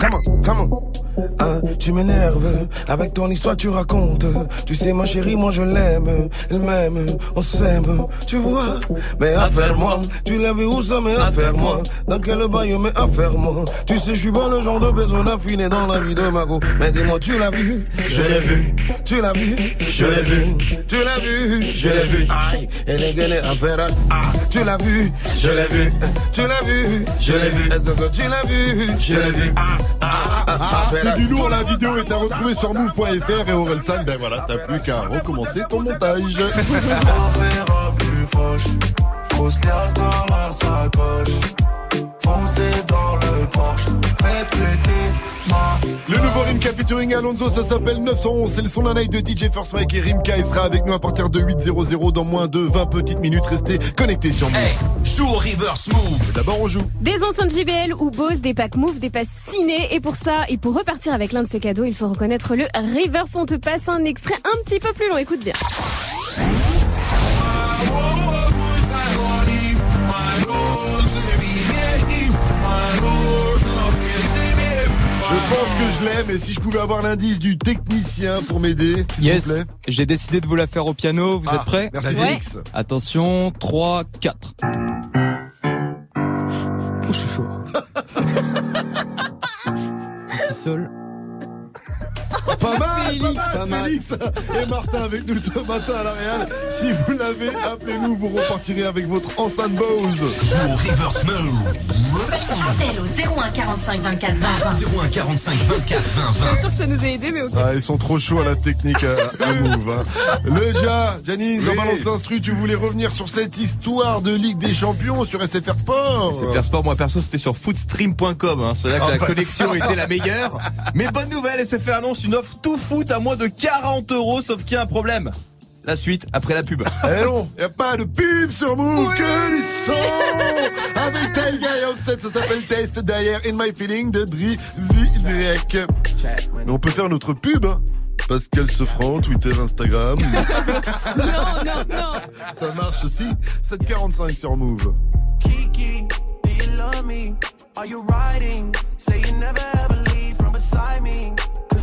Comment, comment Hein, tu m'énerves, avec ton histoire tu racontes. Tu sais ma chérie, moi je l'aime, elle m'aime, on s'aime, tu vois. Mais affaire-moi, tu l'as vu où ça, mais affaire-moi. Dans quel bail, mais affaire-moi. Tu sais, je suis pas le genre de personne affinée dans la vie de Mago. Mais dis-moi, tu l'as vu Je l'ai vu. Tu l'as vu Je l'ai vu. Tu l'as vu Je l'ai vu. Aïe, elle est galère à faire. Ah, tu l'as vu Je l'ai vu. Tu l'as vu Je l'ai vu. Est-ce que tu l'as vu Je l'ai vu. Ah, ah, ah, Ah, ah, c'est du lourd, la vidéo est à retrouver sur move.fr et Orelsan, ben voilà, t'as plus qu'à recommencer ton montage. Le nouveau Rimka featuring Alonso, ça s'appelle 911. C'est le son d'un night de DJ First Mike et Rimka. Il sera avec nous à partir de 8.00 dans moins de 20 petites minutes. Restez connectés sur Move. Joue au reverse move. D'abord, on joue. Des enceintes JBL ou Bose, des packs Move, des passes ciné. Et pour ça, et pour repartir avec l'un de ces cadeaux, il faut reconnaître le reverse. On te passe un extrait un petit peu plus long. Écoute bien. Je pense que je l'ai, mais si je pouvais avoir l'indice du technicien pour m'aider, s'il vous Yes, plaît. j'ai décidé de vous la faire au piano. Vous Ah, êtes prêts merci, Ouais. Félix. Attention, 3, 4. Oh, je suis chaud. Petit sol. Pas mal, pas mal, Félix et Martin avec nous ce matin à la Real. Si vous l'avez, appelez-nous, vous repartirez avec votre enceinte Bose. Joue au reverse. Appel au 01 45 24 20 20. 01 45 24 20 20. Bien sûr que ça nous a aidé, mais ok. Ah, ils sont trop chauds à la technique à, à Move. hein. Le Ja, Janine, dans Oui. Balance l'Instru, tu voulais revenir sur cette histoire de Ligue des Champions sur SFR Sport. SFR Sport, moi perso, c'était sur footstream.com. Hein. C'est là que Ah la bah, connexion était la meilleure. Mais bonne nouvelle, SFR annonce une offre tout foot à moins de 40 euros, sauf qu'il y a un problème. La suite après la pub. Eh non, y a pas de pub sur Move, que du son Avec Taiga et Offset, ça s'appelle Test derrière In My Feeling de Drizzy Drake. Mais on peut faire notre pub, hein Pascal Sefranc, Twitter, Instagram. non, non, non. Ça marche aussi. 745 sur Move. Kiki, do you love me? Are you riding? Say you never ever leave from beside me.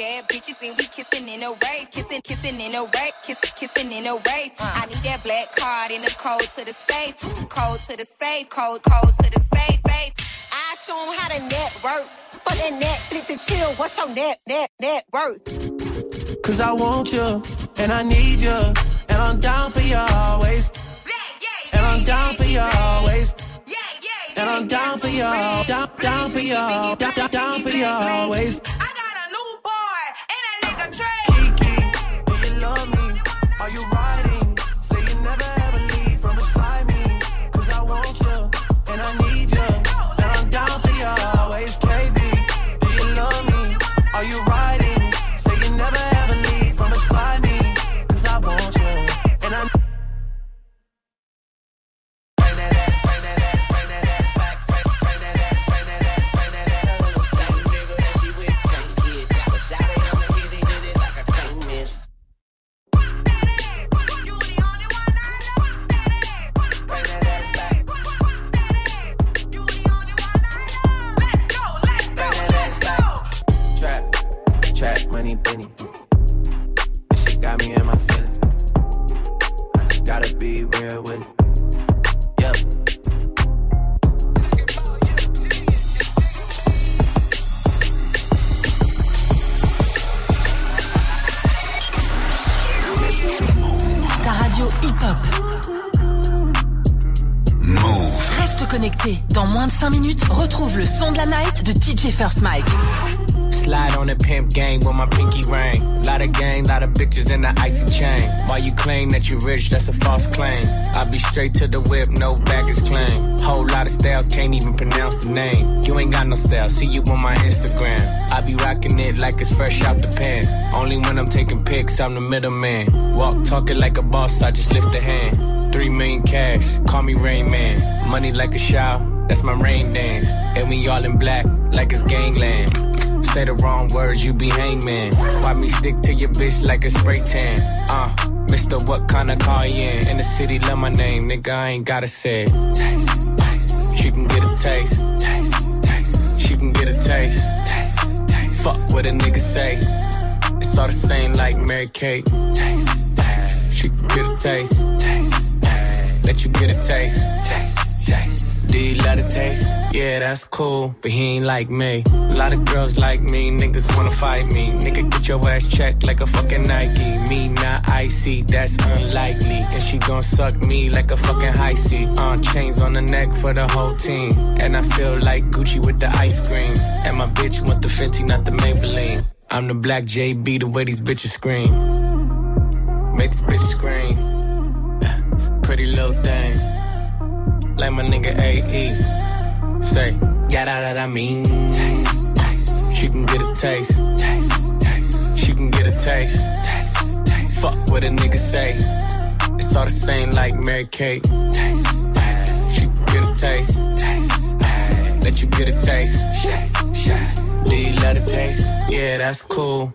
bad bitches and we kissing in a wave, kissing, kissing in a wave, kissing, kissing in a wave. I need that black card in the code to the safe, code to the safe, code, code to the safe, safe. I show 'em how to network. For that Netflix and chill, what's your net, net, net worth? Cause I want you, and I need you, and I'm down for you always. And I'm down for you always. And I'm down for you, down, down for you, down, down, down for you always. Dans moins de 5 minutes, retrouve le son de la night de DJ First Mike. Slide on the pimp gang with my pinky ring. Lot of gang, lot of bitches in the icy chain. While you claim that you rich, that's a false claim. I be straight to the whip, no baggage claim. Whole lot of styles, can't even pronounce the name. You ain't got no style, see you on my Instagram. I be rocking it like it's fresh out the pen. Only when I'm taking pics, I'm the middleman. Walk talking like a boss, I just lift a hand. Three million cash, call me Rain Man. Money like a shower, that's my rain dance. And we all in black, like it's gangland. Say the wrong words, you be hangman. Why me stick to your bitch like a spray tan? Uh, Mr. What kind of car you in? In the city, love my name, nigga, I ain't gotta say it. Taste, taste. She can get a taste. Taste, taste. She can get a taste. Taste, taste. Fuck what a nigga say. It's all the same like Mary Kate. Taste, taste. She can get a taste. Taste, taste. Let you get a taste. Taste, taste. Do you love the taste? Yeah, that's cool, but he ain't like me. A lot of girls like me, niggas wanna fight me. Nigga, get your ass checked like a fucking Nike. Me not icy, that's unlikely. And she gon' suck me like a fucking high C. Uh, chains on the neck for the whole team. And I feel like Gucci with the ice cream. And my bitch want the Fenty, not the Maybelline. I'm the black JB, the way these bitches scream. Make this bitch scream. Pretty little thing like my nigga AE. Say, got out that I mean. Taste, taste. She can get a taste. taste, taste. She can get a taste. taste, taste. Fuck what a nigga say. It's all the same like Mary Kate. Taste, taste. She can get a taste. taste, taste. Let you get a taste. Taste, taste. Do you love the taste? Yeah, that's cool.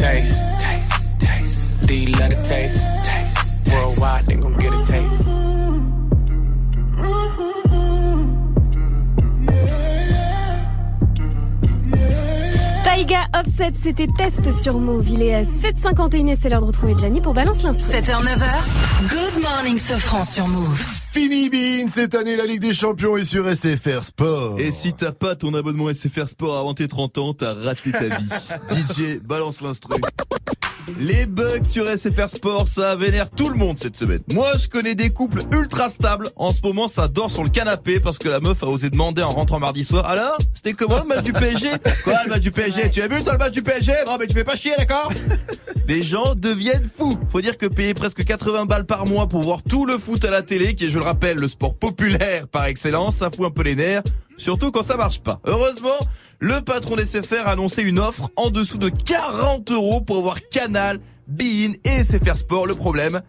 Taste. You love the taste? Worldwide, they gon' get a taste. Taiga Offset, c'était test sur Move. Il est à 7h51 et c'est l'heure de retrouver Gianni pour Balance l'instant. 7h, 9h, Good Morning Sofran sur Move. Fini Bean, cette année la Ligue des Champions est sur SFR Sport. Et si t'as pas ton abonnement SFR Sport avant tes 30 ans, t'as raté ta vie. DJ, balance l'instru. Les bugs sur SFR Sport, ça vénère tout le monde cette semaine. Moi, je connais des couples ultra stables. En ce moment, ça dort sur le canapé parce que la meuf a osé demander en rentrant mardi soir. Alors, c'était comment le match du PSG Quoi, le match du PSG Tu as vu toi le match du PSG Bon, mais tu fais pas chier, d'accord? Les gens deviennent fous. Faut dire que payer presque 80 balles par mois pour voir tout le foot à la télé, qui est, je le rappelle, le sport populaire par excellence, ça fout un peu les nerfs. Surtout quand ça marche pas. Heureusement, le patron d'SFR a annoncé une offre en dessous de 40 euros pour avoir Canal, Bein et SFR Sport. Le problème,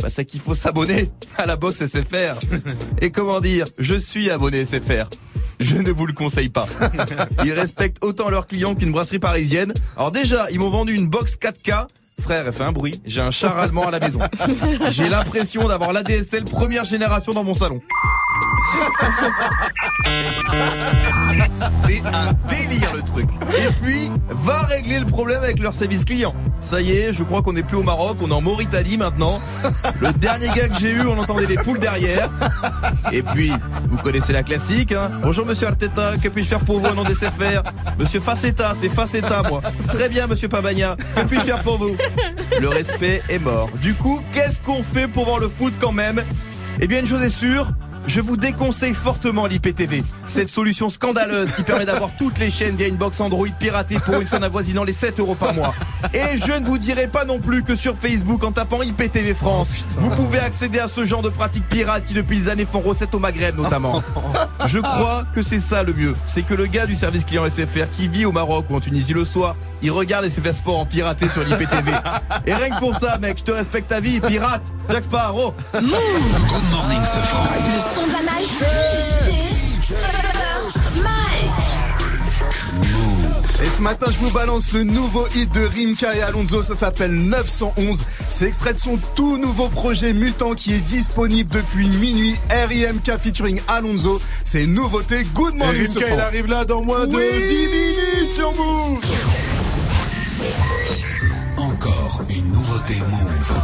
bah, c'est qu'il faut s'abonner à la box SFR. Et comment dire, je suis abonné SFR. Je ne vous le conseille pas. Ils respectent autant leurs clients qu'une brasserie parisienne. Alors déjà, ils m'ont vendu une box 4K. Frère, elle fait un bruit. J'ai un char allemand à la maison. J'ai l'impression d'avoir l'ADSL première génération dans mon salon. C'est un délire le truc. Et puis, va régler le problème avec leur service client. Ça y est, je crois qu'on n'est plus au Maroc, on est en Mauritanie maintenant. Le dernier gars que j'ai eu, on entendait les poules derrière. Et puis, vous connaissez la classique. Hein Bonjour Monsieur Arteta, que puis-je faire pour vous au nom des CFR Monsieur Facetta, c'est Facetta moi. Très bien Monsieur Pabagna, que puis-je faire pour vous? Le respect est mort. Du coup, qu'est-ce qu'on fait pour voir le foot quand même? Eh bien, une chose est sûre, je vous déconseille fortement l'IPTV. Cette solution scandaleuse qui permet d'avoir toutes les chaînes via une box Android piratée pour une somme avoisinant les 7 euros par mois. Et je ne vous dirai pas non plus que sur Facebook, en tapant IPTV France, vous pouvez accéder à ce genre de pratiques pirates qui depuis des années font recette au Maghreb notamment. Je crois que c'est ça le mieux. C'est que le gars du service client SFR qui vit au Maroc ou en Tunisie le soir, il regarde SFR Sport en piraté sur l'IPTV. Et rien que pour ça, mec, je te respecte ta vie, pirate. Jack Sparrow. Good morning, Sofran. Et ce matin, je vous balance le nouveau hit de Rimka et Alonso, ça s'appelle 911. C'est extrait de son tout nouveau projet Mutant qui est disponible depuis minuit. RIMK featuring Alonso. C'est une nouveauté. Good Et morning, Rimka, il arrive là dans moins de Oui. 10 minutes sur Move. Encore une nouveauté Move.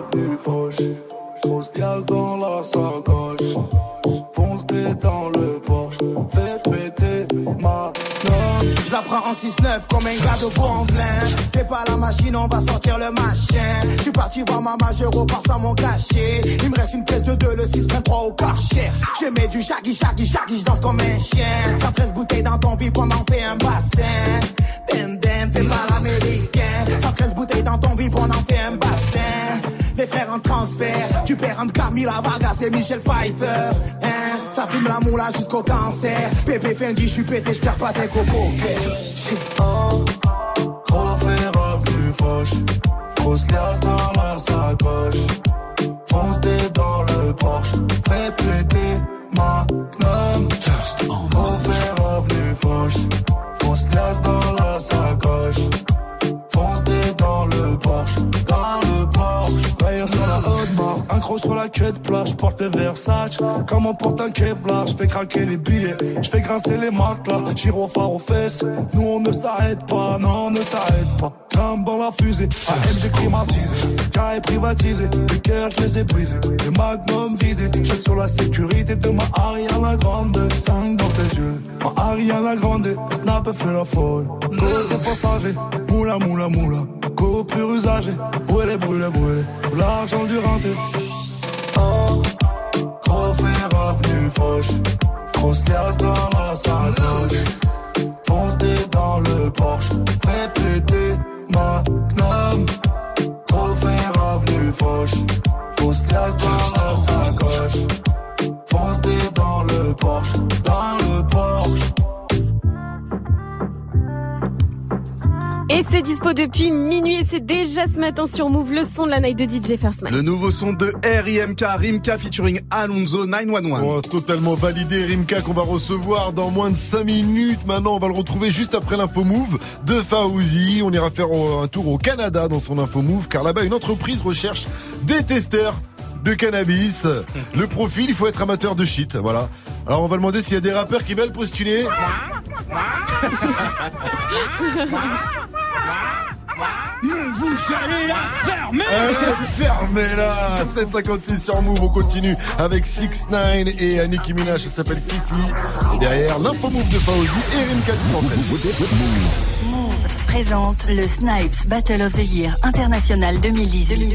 Revenu fauche. Grosse gale dans la sacoche. Fonce dans le Porsche. Fais péter ma Je la prends en 6-9 comme un gars de Bonglin. Fais pas la machine, on va sortir le machin. Je suis parti voir ma majeure au par sans mon cachet. Il me reste une pièce de 2, le 6 prend 3 au karcher. Je mets du shaggy, shaggy, shaggy, je danse comme un chien. 113 bouteilles dans ton vide, on en fait un bassin. Den, den, fais pas l'américain. 113 bouteilles dans ton vide, on en fait un bassin. Les frères en transfert, tu perds entre Camila Vargas et Michel Pfeiffer. Hein, ça fume la moula jusqu'au cancer. Pépé Fendi, je suis pété, je perds pas tes cocos. Oh, gros fait revenu fauche. Grosse liasse dans la sacoche. Fonce dé dans le Porsche. Fais péter ma gnome. Gros fait revenu fauche. Grosse liasse dans la sacoche. Sur la queue de plage, porte le Versace. Comme on porte un Kevlar, je fais craquer les billets, je fais grincer les matelas. Gyrophare aux fesses, nous on ne s'arrête pas, non on ne s'arrête pas. Grimpe dans la fusée, AMG climatisé, carré privatisé, les cœurs je les ai brisés, les magnums vidés. Je sur la sécurité de ma Ariana Grande, 5 dans tes yeux. Ma Ariana Grande, snap fait la folle. Côté passager, moula moula moula. Go pur usagé, brûlé. Pour l'argent du renté. Fer revenu fauche. Grosse liasse dans la sacoche. Fonce dans le Porsche. Fais péter ma gnome. Fer revenu fauche. Grosse liasse dans la sacoche. Fonce dans le Porsche. Dans le Porsche. Et c'est dispo depuis minuit et c'est déjà ce matin sur Move le son de la night de DJ First Mike. Le nouveau son de R.I.M.K. Rimka featuring Alonso 911. Oh, c'est totalement validé, Rimka, qu'on va recevoir dans moins de 5 minutes. Maintenant, on va le retrouver juste après l'info Move de Faouzi. On ira faire un tour au Canada dans son info Move, car là-bas, une entreprise recherche des testeurs de cannabis. Le profil, il faut être amateur de shit, voilà. Alors, on va demander s'il y a des rappeurs qui veulent postuler. Vous allez la fermer Eh, Fermez-la 756 sur Move, on continue avec 6 9 et Nicki Minaj, ça s'appelle Fifi. Et derrière, l'info Move de Faouzi et Rimka du 113. Move présente le Snipes Battle of the Year International 2018.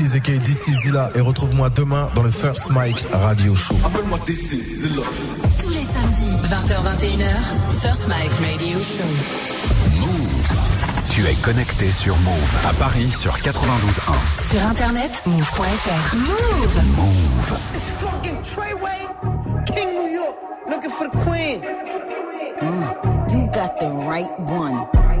yo, c'est DC aka DC Zilla et retrouve-moi demain dans le First Mike Radio Show. Appelle-moi DC Zilla. Tous les samedis, 20h21h, First Mike Radio Show. Tu es connecté sur Move à Paris sur 92.1. Sur internet, move.fr. Move! Move. It's fucking Treyway, King New York, looking for the queen. Mm, you got the right one.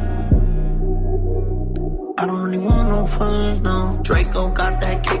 Really want no friends, no. Draco got that kickback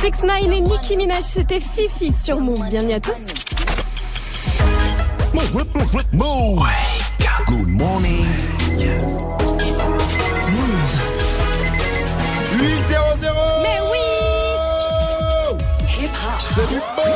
6 9 et Nicki Minaj, c'était Fifi sur Move. Bienvenue à tous. Move. Good morning. 8 0 0 Mais oui C'est du bon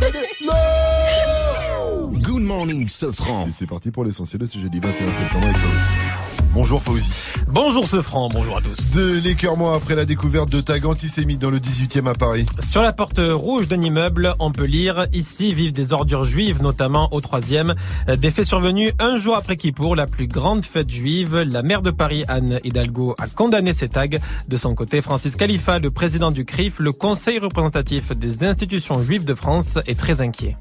C'est du lourd Good morning, Sofran. Et c'est parti pour l'essentiel de ce jeudi 21 septembre avec Fauzi. Bonjour Fauzi. Bonjour ce franc, bonjour à tous. De l'écœurement après la découverte de tags antisémites dans le 18e à Paris. Sur la porte rouge d'un immeuble, on peut lire Ici vivent des ordures juives, notamment au troisième. Des faits survenus un jour après Kippour, la plus grande fête juive. La maire de Paris, Anne Hidalgo, a condamné ces tags. De son côté, Francis Khalifa, le président du CRIF, le conseil représentatif des institutions juives de France, est très inquiet.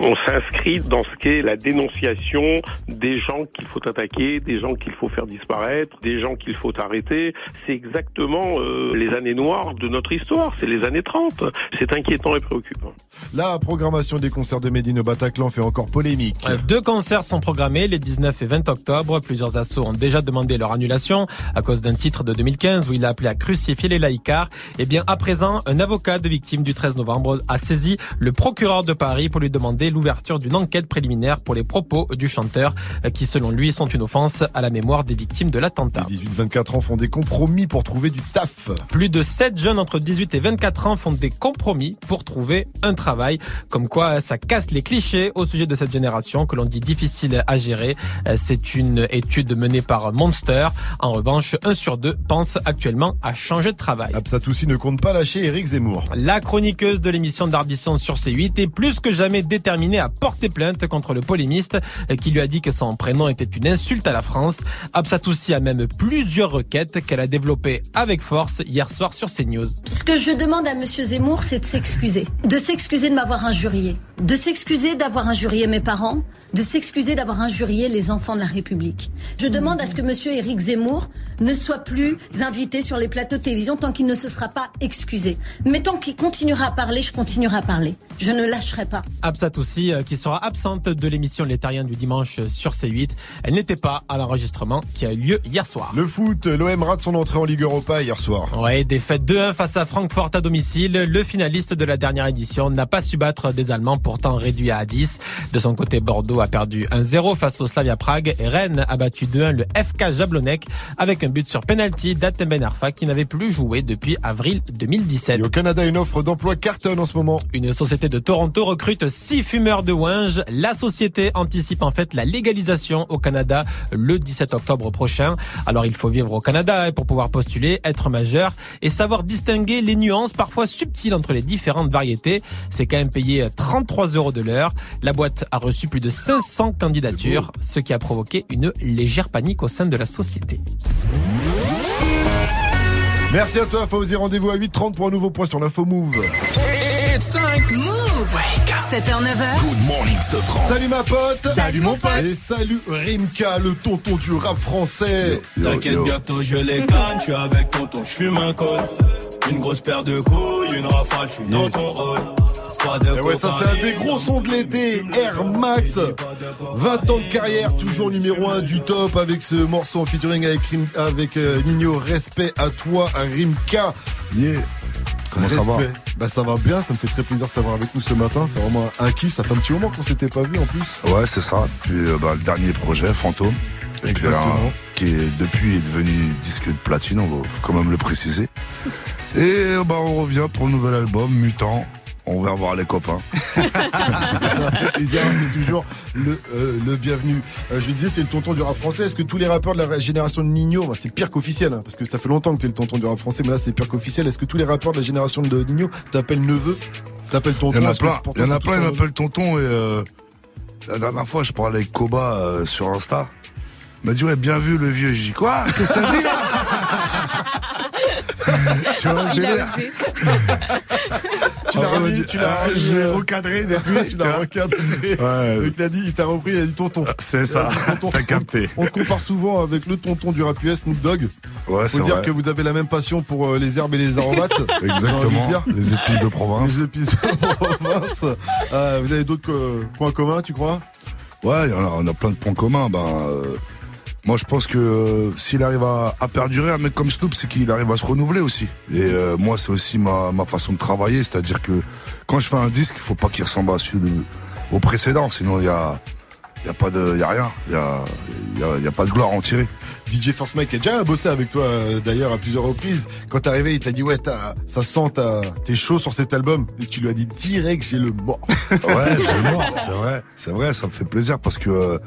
On s'inscrit dans ce qu'est la dénonciation des gens qu'il faut attaquer, des gens qu'il faut faire disparaître, des gens qu'il faut arrêter. C'est exactement euh, les années noires de notre histoire, c'est les années 30. C'est inquiétant et préoccupant. La programmation des concerts de Médine au Bataclan fait encore polémique. Deux concerts sont programmés les 19 et 20 octobre. Plusieurs assos ont déjà demandé leur annulation à cause d'un titre de 2015 où il a appelé à crucifier les laïcars. Et bien à présent, un avocat de victime du 13 novembre a saisi le procureur de Paris pour lui demander l'ouverture d'une enquête préliminaire pour les propos du chanteur qui selon lui sont une offense à la mémoire des victimes de l'attentat. Les 18-24 ans font des compromis pour trouver du taf. Plus de 7 jeunes entre 18 et 24 ans font des compromis pour trouver un travail. Comme quoi ça casse les clichés au sujet de cette génération que l'on dit difficile à gérer. C'est une étude menée par Monster. En revanche, un sur deux pense actuellement à changer de travail. Absatoussi ne compte pas lâcher Eric Zemmour. La chroniqueuse de l'émission d'Ardisson sur C8 est plus que jamais déterminée à porter plainte contre le polémiste qui lui a dit que son prénom était une insulte à la France. Absatoussi a même plusieurs requêtes qu'elle a développées avec force hier soir sur CNews. Ce que je demande à Monsieur Zemmour, c'est de s'excuser. De s'excuser de m'avoir injurié. De s'excuser d'avoir injurié mes parents. De s'excuser d'avoir injurié les enfants de la République. Je demande à ce que Monsieur Éric Zemmour ne soit plus invité sur les plateaux de télévision tant qu'il ne se sera pas excusé. Mais tant qu'il continuera à parler, je continuerai à parler. Je ne lâcherai pas. Absatoussi qui sera absente de l'émission Les Terriens du dimanche sur C8. Elle n'était pas à l'enregistrement qui a eu lieu hier soir. Le foot, l'OM rate son entrée en Ligue Europa hier soir. Ouais, défaite 2-1 face à Francfort à domicile. Le finaliste de la dernière édition n'a pas su battre des Allemands, pourtant réduits à 10. De son côté, Bordeaux a perdu 1-0 face au Slavia Prague et Rennes a battu 2-1 le FK Jablonec avec un but sur penalty d'Atem Ben Arfa qui n'avait plus joué depuis avril 2017. Et au Canada, une offre d'emploi cartonne en ce moment. Une société de Toronto recrute 6 fumeurs de Winge. La société anticipe en fait la légalisation au Canada le 17 octobre prochain. Alors il faut vivre au Canada pour pouvoir postuler, être majeur et savoir distinguer les nuances parfois subtiles entre les différentes variétés. C'est quand même payé 33 euros de l'heure. La boîte a reçu plus de 500 candidatures, ce qui a provoqué une légère panique au sein de la société. Merci à toi, Fauzi. Rendez-vous à 8h30 pour un nouveau point sur l'info Move. It's time. Move. 7h, 9h. Good morning, Sofran. Salut ma pote. Salut, mon pote. Et salut Rimka, le tonton du rap français. T'inquiète, bientôt je les gagne. Je suis avec tonton, je fume un col. Une grosse paire de couilles, une rafale, je suis dans ton rôle. Et ouais, ça c'est un des gros sons de l'été, Air Max. 20 ans de carrière, toujours numéro 1 du top avec ce morceau en featuring avec, avec euh, Nino. Respect à toi, Rimka. Yeah. Comment ça va Respect. Bah ça va bien, ça me fait très plaisir de t'avoir avec nous ce matin. C'est vraiment un kiff, ça fait un petit moment qu'on s'était pas vu en plus. Ouais, c'est ça. Puis euh, bah, le dernier projet, Fantôme. qui est Exactement. Qui est depuis est devenu disque de platine, on va quand même le préciser. Et bah, on revient pour le nouvel album, Mutant. On va voir les copains. T'es toujours le, euh, le bienvenu. Euh, je lui disais, t'es le tonton du rap français. Est-ce que tous les rappeurs de la génération de Nino, bah, c'est pire qu'officiel, hein, parce que ça fait longtemps que t'es le tonton du rap français, mais là c'est pire qu'officiel. Est-ce que tous les rappeurs de la génération de Nino t'appellent neveu T'appelles tonton? Il y en a plein, il y en a c'est plein, ils m'appellent tonton et euh, la dernière fois je parlais avec Koba euh, sur Insta. Il m'a dit ouais bien vu le vieux. J'ai dit quoi? Qu'est-ce que t'as dit là? Tu vois le Il a délire? osé. Tu l'as remis, dit, tu l'as ah, remis, je l'ai euh, recadré depuis. tu l'as recadré. Ouais. Il a dit, il t'a repris, il a dit tonton. C'est ça, tonton. t'as capté. On te compare souvent avec le tonton du rap US, Snoop Dogg. Ouais, c'est Faut dire vrai. que vous avez la même passion pour euh, les herbes et les aromates. Exactement. Les épices de province. Les épices de province. Euh, vous avez d'autres euh, points communs, tu crois? Ouais, a- on a plein de points communs. Ben, euh, Moi, je pense que euh, s'il arrive à, à perdurer, un mec comme Snoop, c'est qu'il arrive à se renouveler aussi. Et euh, moi, c'est aussi ma, ma façon de travailler, c'est-à-dire que quand je fais un disque, il faut pas qu'il ressemble à celui au précédent, sinon il y a, il y a pas de, il y a rien, il y a, il y a, y a pas de gloire à en tirer. DJ Force Mike a déjà bossé avec toi euh, d'ailleurs à plusieurs reprises. Quand t'es arrivé, il t'a dit ouais, t'as- ça sent, t'as- t'es chaud sur cet album. Et tu lui as dit direct, j'ai le mort. Ouais, j'ai mort, c'est vrai, c'est vrai, ça me fait plaisir parce que euh,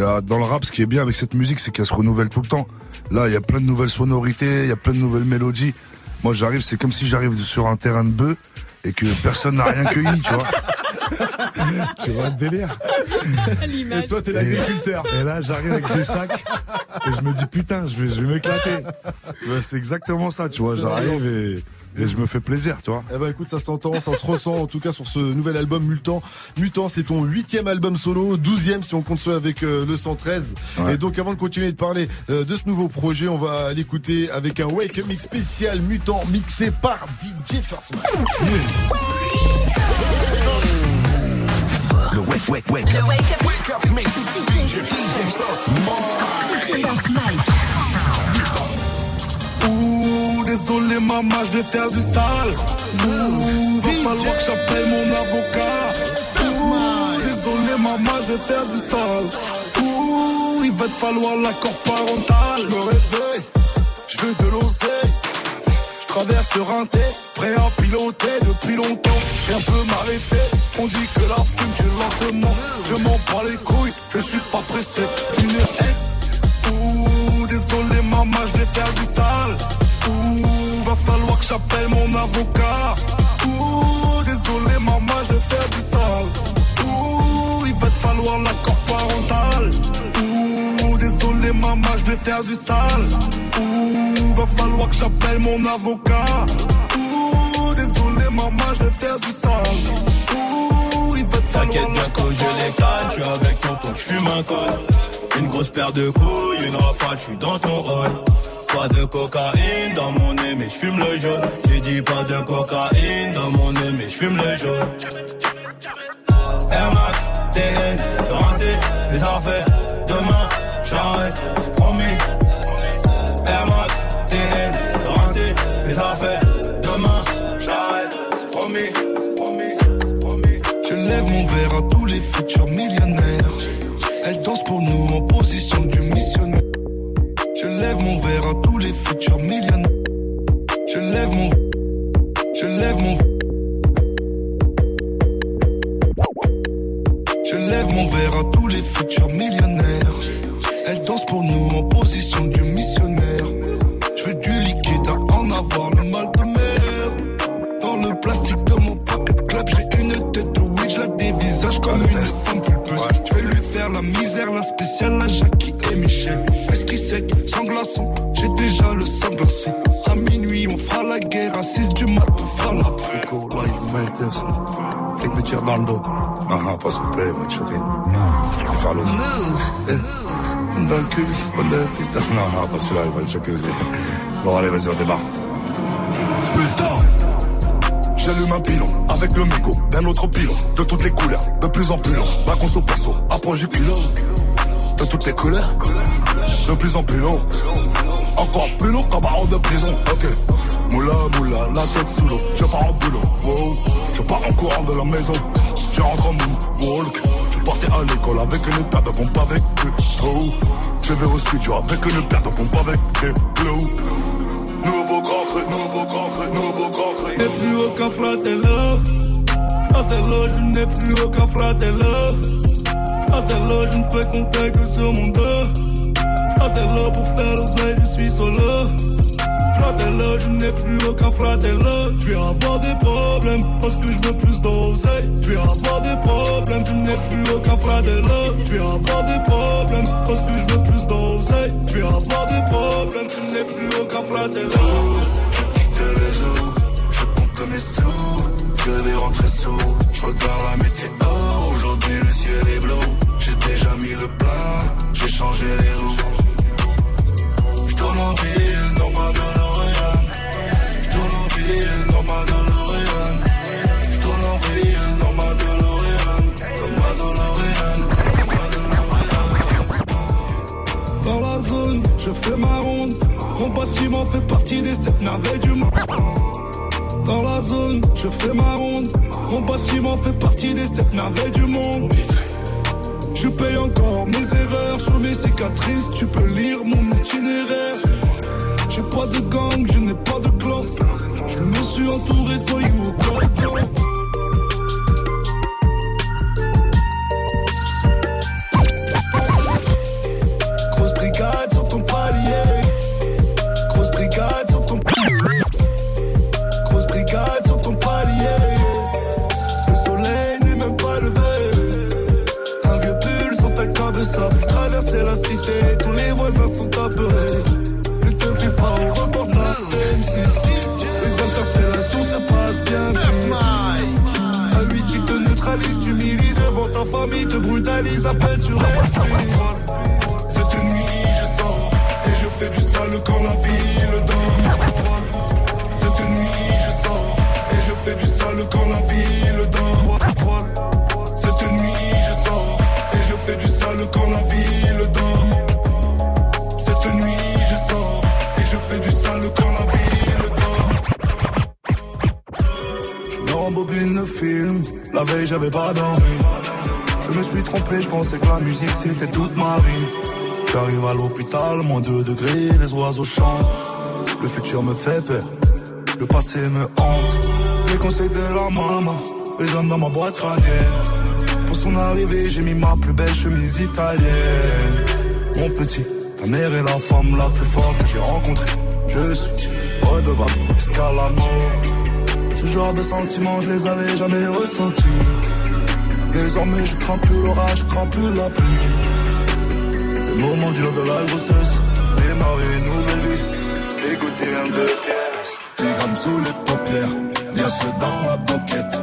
y a, dans le rap, ce qui est bien avec cette musique, c'est qu'elle se renouvelle tout le temps. Là, il y a plein de nouvelles sonorités, il y a plein de nouvelles mélodies. Moi, j'arrive, c'est comme si j'arrive sur un terrain de bœuf et que personne n'a rien cueilli, tu vois. tu vois le délire. Et toi, t'es l'agriculteur. Et là, j'arrive avec des sacs et je me dis putain, je vais, je vais m'éclater. C'est exactement ça, tu vois. J'arrive et, et je me fais plaisir, tu vois. Eh ben écoute, ça s'entend, ça se ressent en tout cas sur ce nouvel album Mutant. Mutant, c'est ton huitième album solo, douzième si on compte ceux avec euh, le 113. Ouais. Et donc avant de continuer de parler euh, de ce nouveau projet, on va l'écouter avec un Wake Up Mix spécial Mutant mixé par DJ First Man. Le wake, wake, wake. Le wake up, wake up mix. DJ, DJ First Ouh, désolé maman, je vais faire du sale. Ouh, va falloir que j'appelle mon avocat. Ouh, désolé maman, je vais faire du sale. Ouh, il va te falloir l'accord parental. Je me réveille, je veux de l'oseille. Je traverse le rinté, prêt à piloter depuis longtemps. Rien peut m'arrêter. On dit que la fume, tu lentement. Je m'en bats les couilles, je suis pas pressé. Une. Ouh, désolé maman, je vais faire du sale. Ouh, va falloir que j'appelle mon avocat. Ouh, désolé maman, je vais faire du sale. Ouh, il va te falloir l'accord parental. Ouh, désolé maman, je vais faire du sale. Ouh, va falloir que j'appelle mon avocat. Ouh, désolé maman, je vais faire du sale. Ouh, il va te falloir T'inquiète bien l'accord que je les calme, je suis avec tonton, je fume un col. Une grosse paire de couilles, une rafale, je dans ton rôle. Pas de cocaïne dans mon nez, mais je fume le jaune. J'ai dit pas de cocaïne dans mon nez, mais je fume le jaune. Air Max, les affaires. Danse pour nous en position du missionnaire. Je lève mon verre à tous les futurs millionnaires. Je lève mon. Je lève mon. Je lève mon verre à tous les futurs millionnaires. Elle danse pour nous en position du missionnaire. Je veux du liquide à en avoir le mal de La misère, la spéciale, la Jackie et Michel. Whisky sec, sans glaçon, j'ai déjà le sang glacé. À minuit, on fera la guerre, à 6 du mat, on fera la paix. Go live makers. Flic me tire dans le dos. Ah ah, pas s'il vous plaît, va te choquer. Je vais faire l'autre. Eh, Une dans le cul, bonne de fils. Non, non, pas celui-là, il va te choquer aussi. Bon, allez, vas-y, on démarre. Putain J'allume un pilon avec le mégot d'un autre pilon de toutes les couleurs, de plus en plus long. Ma conso perso, approche du kilo. De toutes les couleurs, de plus en plus long. Encore plus long qu'un baron de prison. Ok. Moula, moula, la tête sous l'eau. Je pars en boulot. Wow. Je pars en courant de la maison. Je rentre en moonwalk. Je partais à l'école avec une paire de pompes avec trop. Je vais au studio avec une paire de pompes avec glow. Nouveau grand nouveau grand cru. n'ai plus aucun fratello. Fratello, je n'ai plus aucun fratello. Fratello, je ne peux compter que sur mon dos. Fratello, pour faire l'oseille, je suis solo. Fratello, je n'ai plus aucun fratello. Je vais avoir des problèmes parce que je veux plus d'oseille. Je vais avoir des problèmes, je n'ai plus aucun fratello. Je vais avoir des problèmes parce que je veux plus d'oseille. Je vais avoir des problèmes, je n'ai plus aucun fratello. Je compte mes sous, je vais rentrer sous, je regarde la météo, aujourd'hui le ciel est bleu, j'ai déjà mis le plein, j'ai changé les roues. Je tourne en ville dans ma DeLorean, je tourne en ville dans ma DeLorean, je tourne en ville dans ma DeLorean, dans ma DeLorean, ma DeLorean. Dans la zone fait partie des sept merveilles du monde. Dans la zone, je fais ma ronde. Mon bâtiment fait partie des sept merveilles du monde. Je paye encore mes erreurs sur mes cicatrices. Tu peux lire mon itinéraire. J'ai pas de gang, je n'ai pas de clan. Je me suis entouré de voyous tu restes. Cette nuit je sors et je fais du sale quand la ville dort. Cette nuit je sors et je fais du sale quand la ville dort. Cette nuit je sors et je fais du sale quand la ville dort. Cette nuit je sors et je fais du sale quand la ville dort. Je me rembobine le film, la veille j'avais pas dormi. Je pensais que la musique c'était toute ma vie. J'arrive à l'hôpital, moins 2 degrés, les oiseaux chantent. Le futur me fait peur, le passé me hante. Les conseils de la maman résonnent dans ma boîte crânienne. Pour son arrivée, j'ai mis ma plus belle chemise italienne. Mon petit, ta mère est la femme la plus forte que j'ai rencontrée. Je suis redevable jusqu'à la mort. Ce genre de sentiments, je les avais jamais ressentis. Désormais, je crains plus l'orage, je crains plus la pluie. Les moments durs de la grossesse, démarrer une nouvelle vie, dégoûter un deux pièces. J'ai grammes sous les paupières, ceux dans la banquette.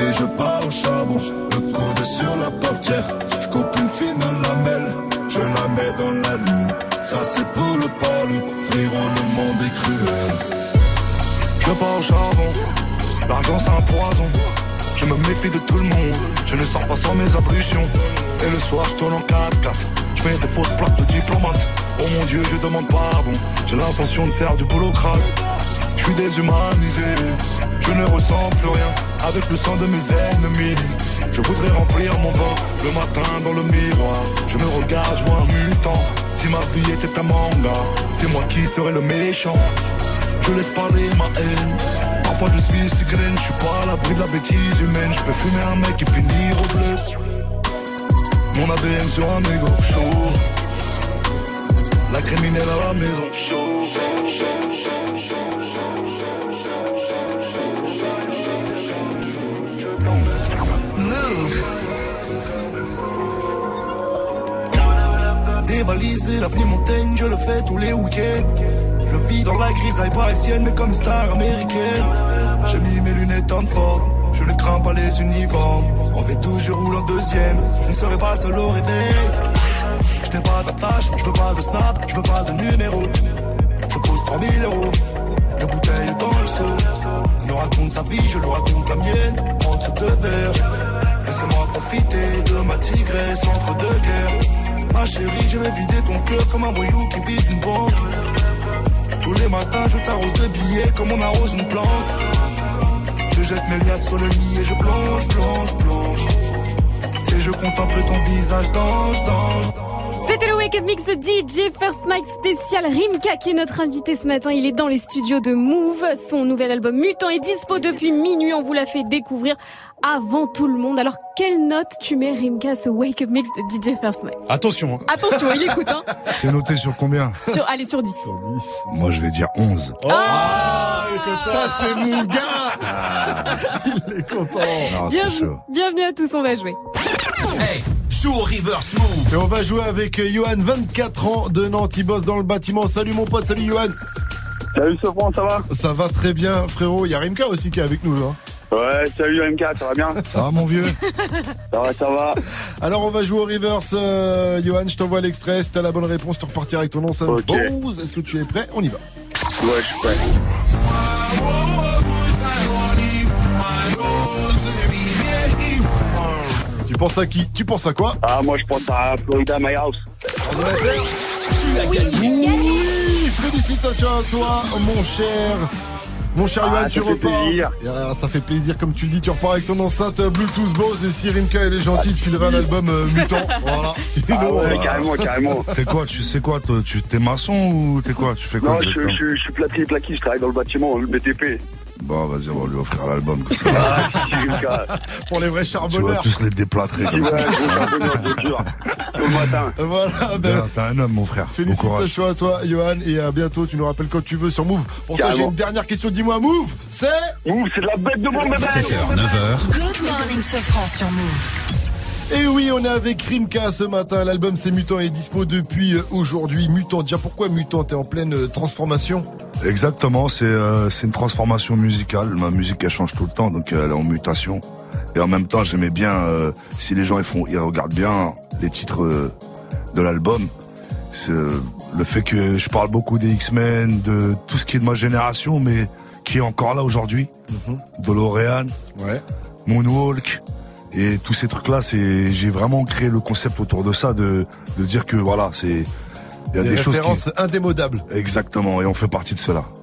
Et je pars au charbon, le coude sur la portière. Je coupe une fine lamelle, je la mets dans la lune. Ça c'est pour le palu, frérot, le monde est cruel. Je pars au charbon, l'argent c'est un poison. Je me méfie de tout le monde, je ne sors pas sans mes ablutions. Et le soir, je tourne en 4-4. Je mets des fausses plaques de diplomate. Oh mon dieu, je demande pardon. J'ai l'intention de faire du boulot crade. Je suis déshumanisé, je ne ressens plus rien. Avec le sang de mes ennemis, je voudrais remplir mon bain le matin dans le miroir. Je me regarde, je vois un mutant. Si ma vie était un manga, c'est moi qui serais le méchant. Je laisse parler ma haine. Parfois je suis si graine, je suis pas à l'abri de la bêtise humaine. Je peux fumer un mec et finir au bleu. Mon ABM sur un mégot chaud. La criminelle à la maison chaud. Dévaliser l'avenue montagne, je le fais tous les week-ends. Je vis dans la grisaille parisienne, mais comme star américaine. J'ai mis mes lunettes en forme, je ne crains pas les uniformes. En V12, je roule en deuxième, je ne serai pas seul au réveil. Je n'ai pas d'attache, je veux pas de snap, je veux pas de numéro. Je pose 3000 euros, les bouteilles dans le seau. Il nous raconte sa vie, je lui raconte la mienne, entre deux verres. Laissez-moi profiter de ma tigresse entre deux guerres. Ma chérie, je vais vider ton cœur comme un voyou qui vide une banque. Tous les matins, je t'arrose de billets comme on arrose une plante. Je jette mes liasses sur le lit et je plonge, plonge, plonge. Et je contemple ton visage d'ange, d'ange. C'était le Wake Up Mix de DJ First Mike spécial Rimka qui est notre invité ce matin. Il est dans les studios de Move. Son nouvel album Mutant est dispo depuis minuit. On vous l'a fait découvrir avant tout le monde. Alors, quelle note tu mets Rimka ce Wake Up Mix de DJ First Mike? Attention. hein. Attention, il écoute, hein. C'est noté sur combien? Sur, allez, sur 10. Moi, je vais dire 11. Ah, Ça, c'est mon gars Il est content Non, c'est Bienvenue, chaud. bienvenue à tous, on va jouer. Hey, joue au reverse move. Et on va jouer avec Johan, 24 ans de Nantes. Il bosse dans le bâtiment. Salut mon pote, salut Johan. Salut Sofran, ça va? Ça va très bien, frérot. Il y a Rimka aussi qui est avec nous. Hein. Ouais, salut MK, ça va bien? Ça va, mon vieux Ça va, ça va. Alors on va jouer au reverse. Euh, Johan, je t'envoie l'extrait. Si t'as la bonne réponse, tu repartiras avec ton nom. Ça me Ok. pose. Est-ce que tu es prêt? On y va. Ouais, je suis prêt. Penses à qui? Tu penses à quoi? Ah, moi je pense à Florida My House. Tu as gagné. Oui, Félicitations à toi, mon cher. Mon cher Ah, Yoann, ça tu fait repars. euh, ça fait plaisir, comme tu le dis, tu repars avec ton enceinte Bluetooth Bose et si Rimka elle est gentille, tu fileras un album euh, mutant. Voilà. Sinon, Ah ouais, euh, carrément, carrément. T'es quoi Tu sais quoi toi? Tu t'es maçon ou t'es quoi? Tu fais quoi Non, je, je, je suis plâtrier plaquiste, je travaille dans le bâtiment, le BTP. Bon, vas-y, on va lui offrir l'album. Ah, pour les vrais Tu vas charbonneurs. tous les déplâtrer comme ça. le matin. Voilà, ben, T'es un homme, mon frère. Félicitations à toi, Johan, et à bientôt. Tu nous rappelles quand tu veux sur Move. Pour toi, j'ai une dernière question. Dis-moi, Move, c'est Ouh, c'est de la bête de bombe, bébé 7h, 9h, Good morning, Sofran sur Move. Et oui, on est avec Rimka ce matin. L'album C'est Mutant est dispo depuis euh, aujourd'hui. Mutant, déjà pourquoi Mutant T'es en pleine euh, transformation? Exactement, c'est euh, c'est une transformation musicale. Ma musique elle change tout le temps, donc elle est en mutation. Et en même temps, j'aimais bien euh, si les gens ils font, ils regardent bien les titres euh, de l'album. C'est le fait que je parle beaucoup des X-Men, de tout ce qui est de ma génération, mais qui est encore là aujourd'hui. DeLorean, Ouais. Moonwalk et tous ces trucs-là. C'est j'ai vraiment créé le concept autour de ça, de de dire que voilà, c'est il y a Des, des, choses qui indémodables. exactement et on fait partie de cela.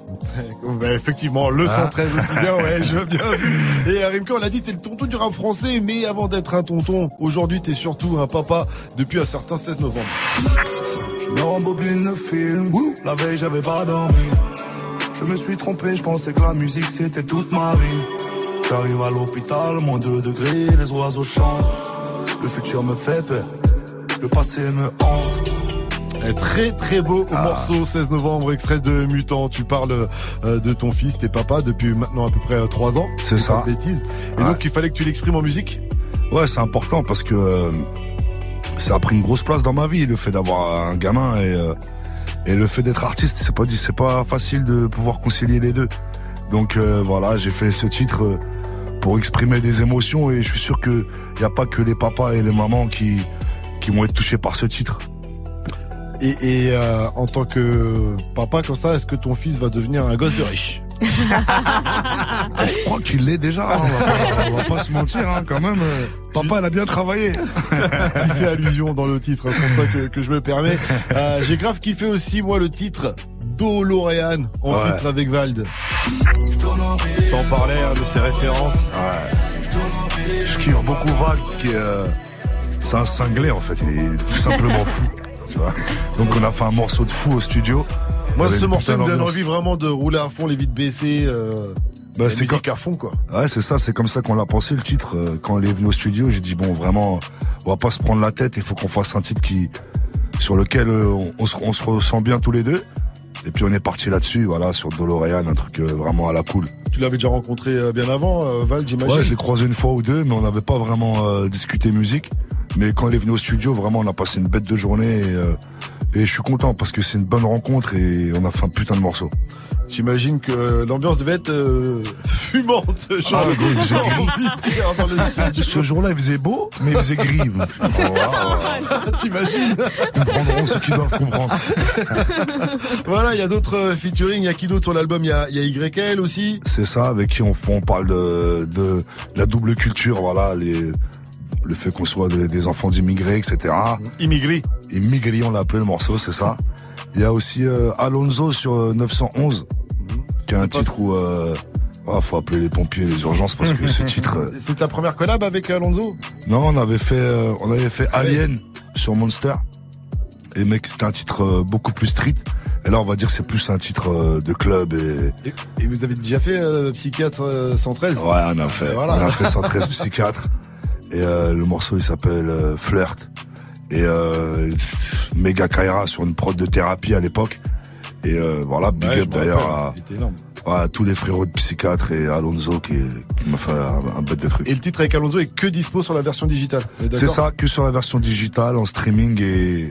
Bah, effectivement, le Ah. 113 aussi bien, ouais, je veux bien. Et Rimka, on l'a dit, t'es le tonton du rap français, mais avant d'être un tonton, aujourd'hui, t'es surtout un papa depuis un certain 16 novembre. Je me rembobine le film. La veille, j'avais pas dormi. Je me suis trompé, je pensais que la musique c'était toute ma vie. J'arrive à l'hôpital, moins 2 degrés, les oiseaux chantent. Le futur me fait peur, le passé me hante. Eh, Très très beau Ah. morceau 16 novembre extrait de Mutant. Tu parles euh, de ton fils, tes papas depuis maintenant à peu près 3 ans. C'est ça. bêtises. Et Ouais. donc il fallait que tu l'exprimes en musique? Ouais, c'est important parce que euh, ça a pris une grosse place dans ma vie, le fait d'avoir un gamin et, euh, et le fait d'être artiste. C'est pas, c'est pas facile de pouvoir concilier les deux. Donc euh, voilà, j'ai fait ce titre euh, pour exprimer des émotions et je suis sûr que y a pas que les papas et les mamans qui qui vont être touchés par ce titre. Et, et, euh, en tant que papa comme ça, est-ce que ton fils va devenir un gosse de riche? Je crois qu'il l'est déjà. hein, on, va pas, on va pas se mentir, hein, quand même. Papa, elle a bien travaillé. Tu fais allusion dans le titre, c'est pour ça que, que je me permets. Euh, J'ai grave kiffé aussi moi le titre Dolorean en Ouais. feat avec Vald. T'en parlais hein, de ses références. Je kiffe beaucoup Val, qui est, euh, c'est un cinglé en fait. Il est tout simplement fou. Tu vois. Donc on a fait un morceau de fou au studio. Moi ce morceau me donne envie vraiment de rouler à fond les vides baissées. Euh, Bah, c'est musique à fond quoi. Ouais, c'est ça, c'est comme ça qu'on l'a pensé le titre. Euh, Quand il est venu au studio, j'ai dit bon, vraiment, on va pas se prendre la tête. Il faut qu'on fasse un titre qui, sur lequel euh, on, on se, on se ressent bien tous les deux. Et puis on est parti là-dessus, voilà, sur Dolorean, un truc euh, vraiment à la cool. Tu l'avais déjà rencontré euh, bien avant, euh, Val, j'imagine? Ouais, je l'ai croisé une fois ou deux, mais on n'avait pas vraiment discuté musique. Mais quand il est venu au studio, vraiment, on a passé une bête de journée. Et, et je suis content parce que c'est une bonne rencontre et on a fait un putain de morceau. J'imagine que l'ambiance devait être euh, fumante, genre, Ah, gros, dans le studio. Ce jour-là, il faisait beau, mais il faisait gris. Oh. T'imagines comprendront ceux qui doivent comprendre. Voilà, il y a d'autres euh, featuring. Il y a qui d'autre sur l'album? Il y a, y a YL aussi. C'est ça, avec qui on, on parle de, de la double culture, voilà, les, le fait qu'on soit des, des enfants d'immigrés, etc. Immigrés. Immigrés, on l'a appelé le morceau, c'est ça. Il y a aussi euh, Alonso sur euh, 911, qui est un titre où euh, ah, faut appeler les pompiers, les urgences, parce que ce titre. euh, C'est ta première collab avec Alonso? Non, on avait fait, euh, on avait fait Alien sur Monster. Et mec, c'était un titre euh, beaucoup plus street. Et là, on va dire que c'est plus un titre euh, de club et, et, et vous avez déjà fait euh, Psychiatre euh, 113 Ouais, on a fait, Voilà. on a fait 113 psychiatre. Et euh, le morceau, il s'appelle euh, Flirt. Et euh, méga Kaira sur une prod de thérapie à l'époque. Et euh, voilà, big Ouais, up d'ailleurs à, tous les frérots de psychiatre et Alonso qui, qui m'a fait un, un bête de truc. Et le titre avec Alonso est que dispo sur la version digitale. C'est ça, que sur la version digitale, en streaming et,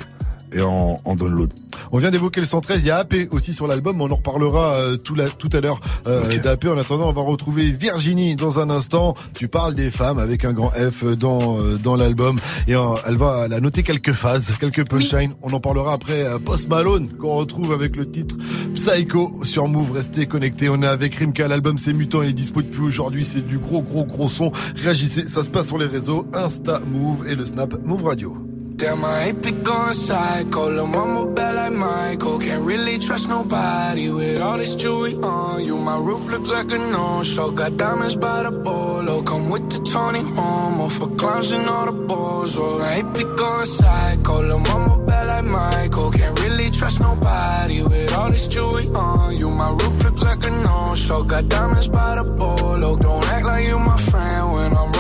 et en, en download. On vient d'évoquer le 113, il y a AP aussi sur l'album, on en reparlera euh, tout, la- tout à l'heure euh, d'AP. En attendant, on va retrouver Virginie dans un instant. Tu parles des femmes avec un grand F dans euh, dans l'album et elle va elle a noté quelques phases, quelques punchlines. On en parlera après Post Malone qu'on retrouve avec le titre Psycho sur Move. Restez connectés. On est avec Rimka, l'album c'est mutant, il est dispo depuis aujourd'hui. C'est du gros gros gros son. Réagissez, ça se passe sur les réseaux Insta Move et le Snap Move Radio. Damn, I hate be going psycho. Lil' mama bad like Michael. Can't really trust nobody with all this jewelry on you. My roof look like a no-show. Got diamonds by the bolo. Come with the Tony Homo for clowns and all the balls. Oh, I hate be going psycho. Lil' mama bad like Michael. Can't really trust nobody with all this jewelry on you. My roof look like a no-show. Got diamonds by the bolo. Don't act like you my friend when I'm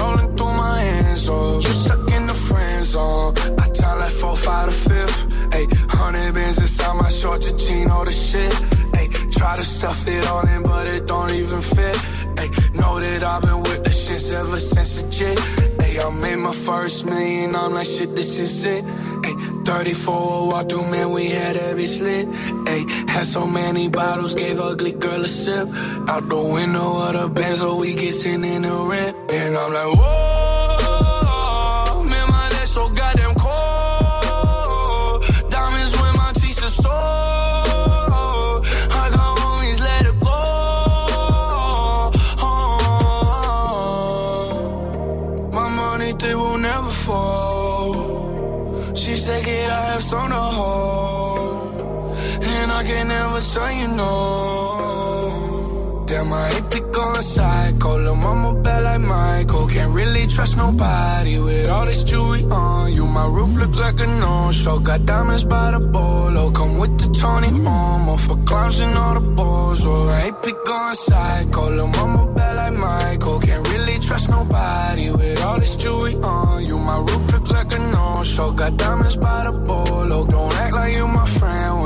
jean, all the shit. Ayy, try to stuff it all in, but it don't even fit. Ayy, know that I've been with the shits ever since a jit. Ayy, I made my first million, I'm like, shit, this is it. Ayy, 34 walk through, man, we had every slit. Ayy, had so many bottles, gave ugly girl a sip. Out the window of the Benz, so we get sent in the rent. And I'm like, whoa, tell you no. Damn, I hate to go psycho. Lil' mama bad like Michael. Can't really trust nobody with all this jewelry on you. My roof look like a no-show. Got diamonds by the bolo. Come with the Tony Momo for clowns and all the balls. Oh, I hate to go psycho. Lil' mama bad like Michael. Can't really trust nobody with all this jewelry on you. My roof look like a no-show. Got diamonds by the bolo. Don't act like you my friend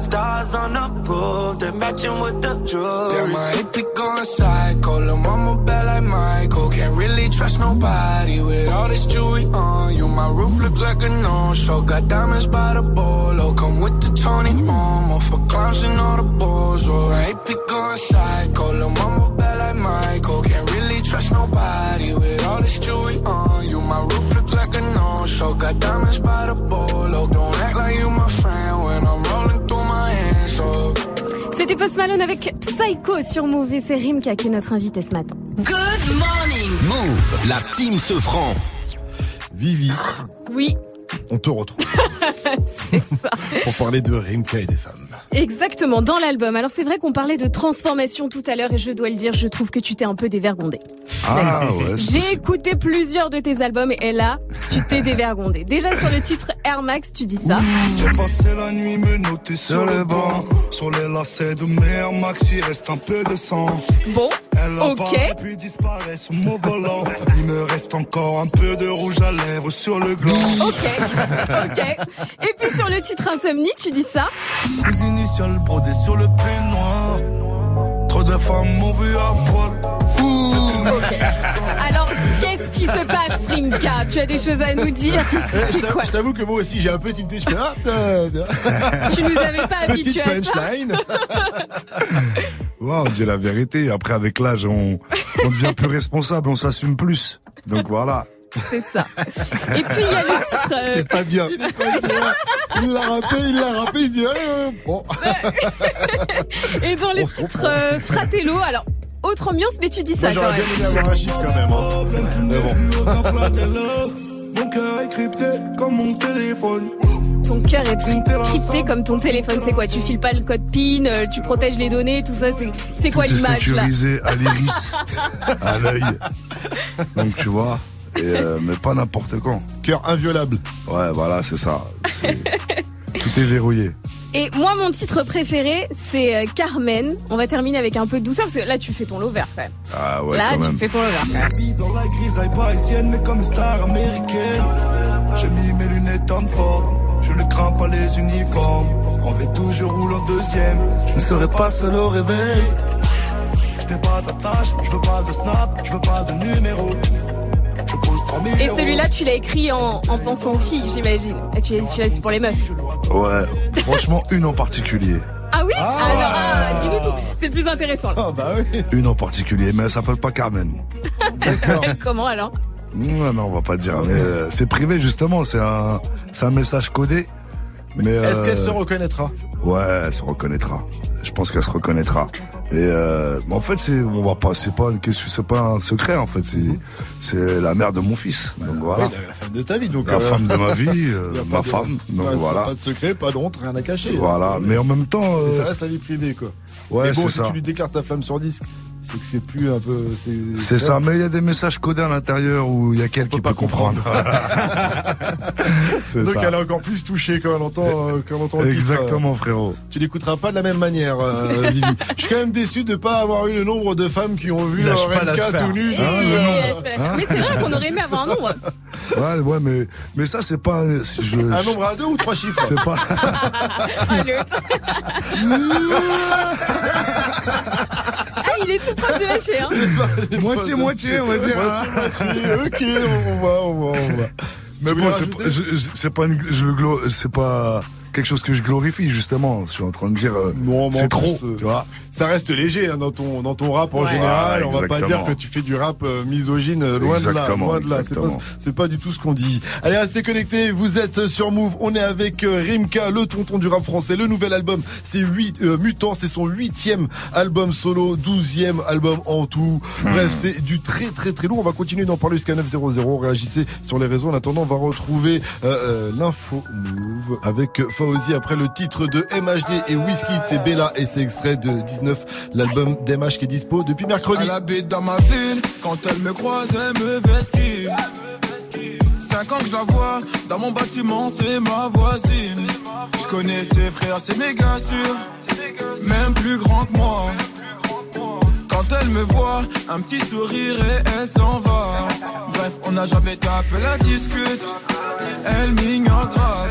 Stars on the roof, they're matching with the jewelry. Damn, I hate to go psycho. Lil' mama bad like Michael. Can't really trust nobody with all this jewelry on you. My roof look like a no-show. Got diamonds by the bolo. Come with the Tony Momo for clowns and all the balls. Oh, I hate to go psycho. Lil' mama bad like Michael. Can't really trust nobody with all this jewelry on you. My roof look like a no-show. Got diamonds by the bolo. Don't Post Malone avec Psycho sur Move et c'est Rimka qui est notre invité ce matin. Good morning. Move, la team se franc. Vivi, Oui, on te retrouve c'est ça. pour parler de Rimka et des femmes. Exactement, dans l'album. Alors c'est vrai qu'on parlait de transformation tout à l'heure et je dois le dire, je trouve que tu t'es un peu dévergondé. Ah ouais, c'est- J'ai écouté plusieurs de tes albums et là, tu t'es dévergondé. Déjà sur le titre Air Max, tu dis ça. J'ai passé la nuit me noter sur le banc. Sur les lacets de mes Air Max, il reste un peu de sang. Bon, ok. puis disparaît sous mon volant. Il me reste encore un peu de rouge à lèvres sur le gland. Ok, ok. Et puis sur le titre Insomnie, tu dis ça. Les initiales brodées sur le peignoir. Trop de femmes m'ont vu à poil. Alors, qu'est-ce qui se passe, Rinka? Tu as des choses à nous dire? Eh, je t'avoue- quoi je t'avoue que moi aussi j'ai un peu tilté. Je fais ah. Tu nous avais pas habitués à ça punchline. Ouais, on dit la vérité. Après, avec l'âge, on, on devient plus responsable, on s'assume plus. Donc voilà. C'est ça. Et puis il y a le titre. euh, T'es pas bien. Il l'a rappé, il l'a rappé, il se dit euh, bon. Et dans le On titre euh, Fratello, alors autre ambiance, mais tu dis ça Moi quand j'aurais bien même. aimé avoir un chiffre quand même. hein. Mais bon. Mon cœur est crypté comme mon téléphone. Ton cœur est crypté comme ton téléphone. C'est quoi? Tu files pas le code PIN, tu protèges les données, tout ça. C'est quoi l'image là? sécurisé à l'iris, à l'œil. Donc tu vois. Et, euh, mais pas n'importe quand. Cœur inviolable. Ouais, voilà, c'est ça. C'est- Tout est verrouillé. Et moi, mon titre préféré, c'est euh, Carmen. On va terminer avec un peu de douceur parce que là, tu fais ton lover quand même. Ah ouais, là, quand tu même. fais ton lover quand même. Dans la grisaille parisienne, mais comme star américaine. J'ai mis mes lunettes en Ford. Je ne crains pas les uniformes. On fait toujours roule en deuxième. Je ne serai pas seul au réveil. Je n'ai pas d'attache, je veux pas de snap, je veux pas de numéro. Je pose 3000 Et celui-là, tu l'as écrit en, en pensant aux filles, j'imagine. Tu celui-là, c'est pour les meufs. Ouais, franchement, une en particulier. Ah oui Alors, ah, dis-nous tout. C'est le plus intéressant. là. bah oui. Une en particulier, mais elle s'appelle pas Carmen. Comment alors? Non, non, on va pas dire. Mais euh, c'est privé justement, c'est un, c'est un message codé. Mais Est-ce euh, qu'elle se reconnaîtra? Ouais, elle se reconnaîtra. Je pense qu'elle se reconnaîtra. Et euh, mais en fait, c'est on va pas, c'est pas une question, c'est pas un secret en fait. C'est c'est la mère de mon fils. Donc voilà. Oui, la, la femme de ta vie, donc. La euh, femme de ma vie, euh, ma de- femme. Donc pas de- voilà. Pas de secret, pas d'honte, rien à cacher. Voilà. Mais en même temps, Et euh, ça reste la vie privée, quoi. Ouais, Mais bon, si ça. tu lui déclares ta flamme sur disque, c'est que c'est plus un peu. c'est ça. Mais il y a des messages codés à l'intérieur où il y a quelqu'un qui peut comprendre. c'est Donc ça. elle est encore plus touchée quand elle entend, euh, quand elle entend titre, Exactement, euh. frérot. Tu l'écouteras pas de la même manière, euh, Vivi. Je suis quand même déçu de pas avoir eu le nombre de femmes qui ont vu Lâche leur pas MK l'affaire. tout nu. Je fais la- Mais c'est vrai qu'on aurait aimé avoir un nombre. Ouais, ouais, mais mais ça c'est pas. Je, Un nombre à deux ou trois chiffres C'est pas. Ah. Ah, il est tout proche de lâcher, hein. Moitié, moitié, on va dire. Moitié, moitié. Ok, on va, on va, on va. Mais Tu bon, c'est pas, une- je le glo- c'est pas quelque chose que je glorifie justement. Je suis en train de dire, euh, c'est trop, euh, tu vois. Ça reste léger hein, dans ton dans ton rap en Ouais. général. Ouais, on va pas dire que tu fais du rap euh, misogyne. euh, Loin de là, Exactement, loin de là. C'est pas pas du tout ce qu'on dit. Allez, restez connectés. Vous êtes sur Move. On est avec Rimka, le tonton du rap français. Le nouvel album, c'est 8 Mutant. C'est son huitième album solo, douzième album en tout. Bref, c'est du très très très lourd. On va continuer d'en parler jusqu'à 900. Réagissez sur les réseaux. En attendant, on va retrouver l'info Move avec Après le titre de MHD et Wizkid. C'est Bella et c'est extrait de 19, l'album d'MH qui est dispo depuis mercredi. Elle habite dans ma ville, quand elle me croise, elle me vesquille. Cinq ans que je la vois, dans mon bâtiment, c'est ma voisine. Je connais ses frères, c'est méga sûr, même plus grand que moi. Quand elle me voit, un petit sourire et elle s'en va. Bref, on n'a jamais tapé la discute, elle m'ignore grave.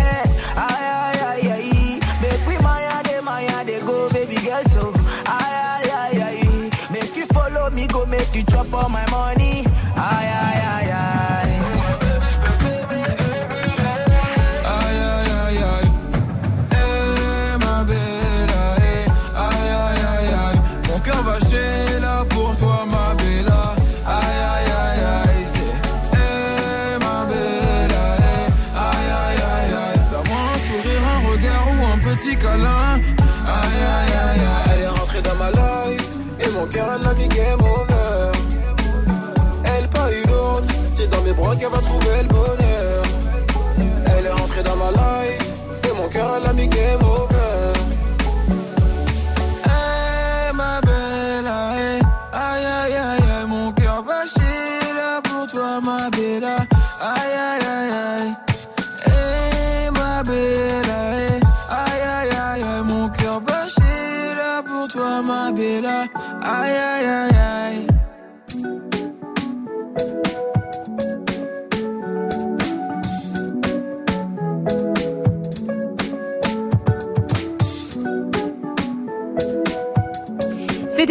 Est Et mon cœur mis game over Hey ma aïe Aïe aïe aïe Mon cœur va pour toi ma belle Aïe aïe aïe aïe Hey ma belle aïe Aïe aïe aïe Mon cœur va pour toi ma belle aïe aïe aïe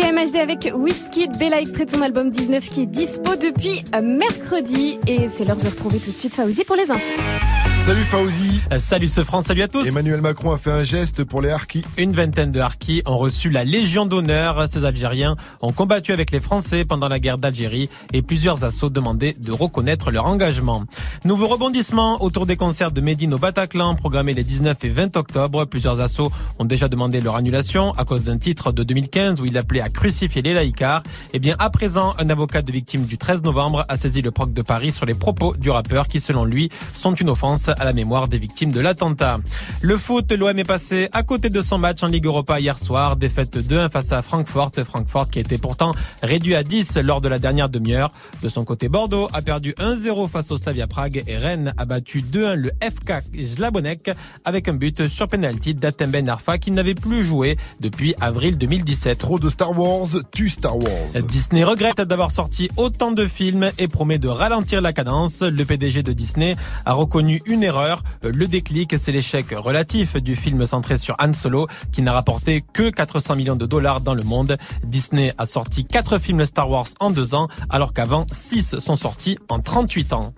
C'était MHD avec Whiskey Bella, extrait de son album 19 qui est dispo depuis euh, mercredi. Et c'est l'heure de retrouver tout de suite Fauzi pour les infos. Salut Fauzi. Euh, Salut ce France, salut à tous. Emmanuel Macron a fait un geste pour les harkis. Une vingtaine de harkis ont reçu la Légion d'honneur. Ces Algériens ont combattu avec les Français pendant la guerre d'Algérie et plusieurs assauts demandaient de reconnaître leur engagement. Nouveau rebondissement autour des concerts de Médine au Bataclan programmés les 19 et 20 octobre. Plusieurs assauts ont déjà demandé leur annulation à cause d'un titre de 2015 où il appelait à crucifier les laïcars. Et bien à présent, un avocat de victime du 13 novembre a saisi le proc de Paris sur les propos du rappeur qui selon lui sont une offense à la mémoire des victimes de l'attentat. Le foot, l'OM est passé à côté de son match en Ligue Europa hier soir. Défaite 2-1 face à Francfort. Francfort qui était pourtant réduit à 10 lors de la dernière demi-heure. De son côté, Bordeaux a perdu 1-0 face au Slavia Prague et Rennes a battu 2-1 le FK Jlabonek avec un but sur penalty d'Atem Ben Arfa qui n'avait plus joué depuis avril 2017. Trop de Star Wars, tu Star Wars. Disney regrette d'avoir sorti autant de films et promet de ralentir la cadence. Le PDG de Disney a reconnu une erreur. Le déclic, c'est l'échec relatif du film centré sur Han Solo qui n'a rapporté que 400 millions de dollars dans le monde. Disney a sorti 4 films Star Wars en 2 ans alors qu'avant 6 sont sortis en 38 ans.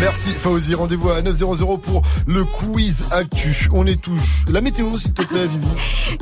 Merci Fauzi, rendez-vous à 900 pour le quiz actu. On est touche. La météo s'il te plaît Vivi.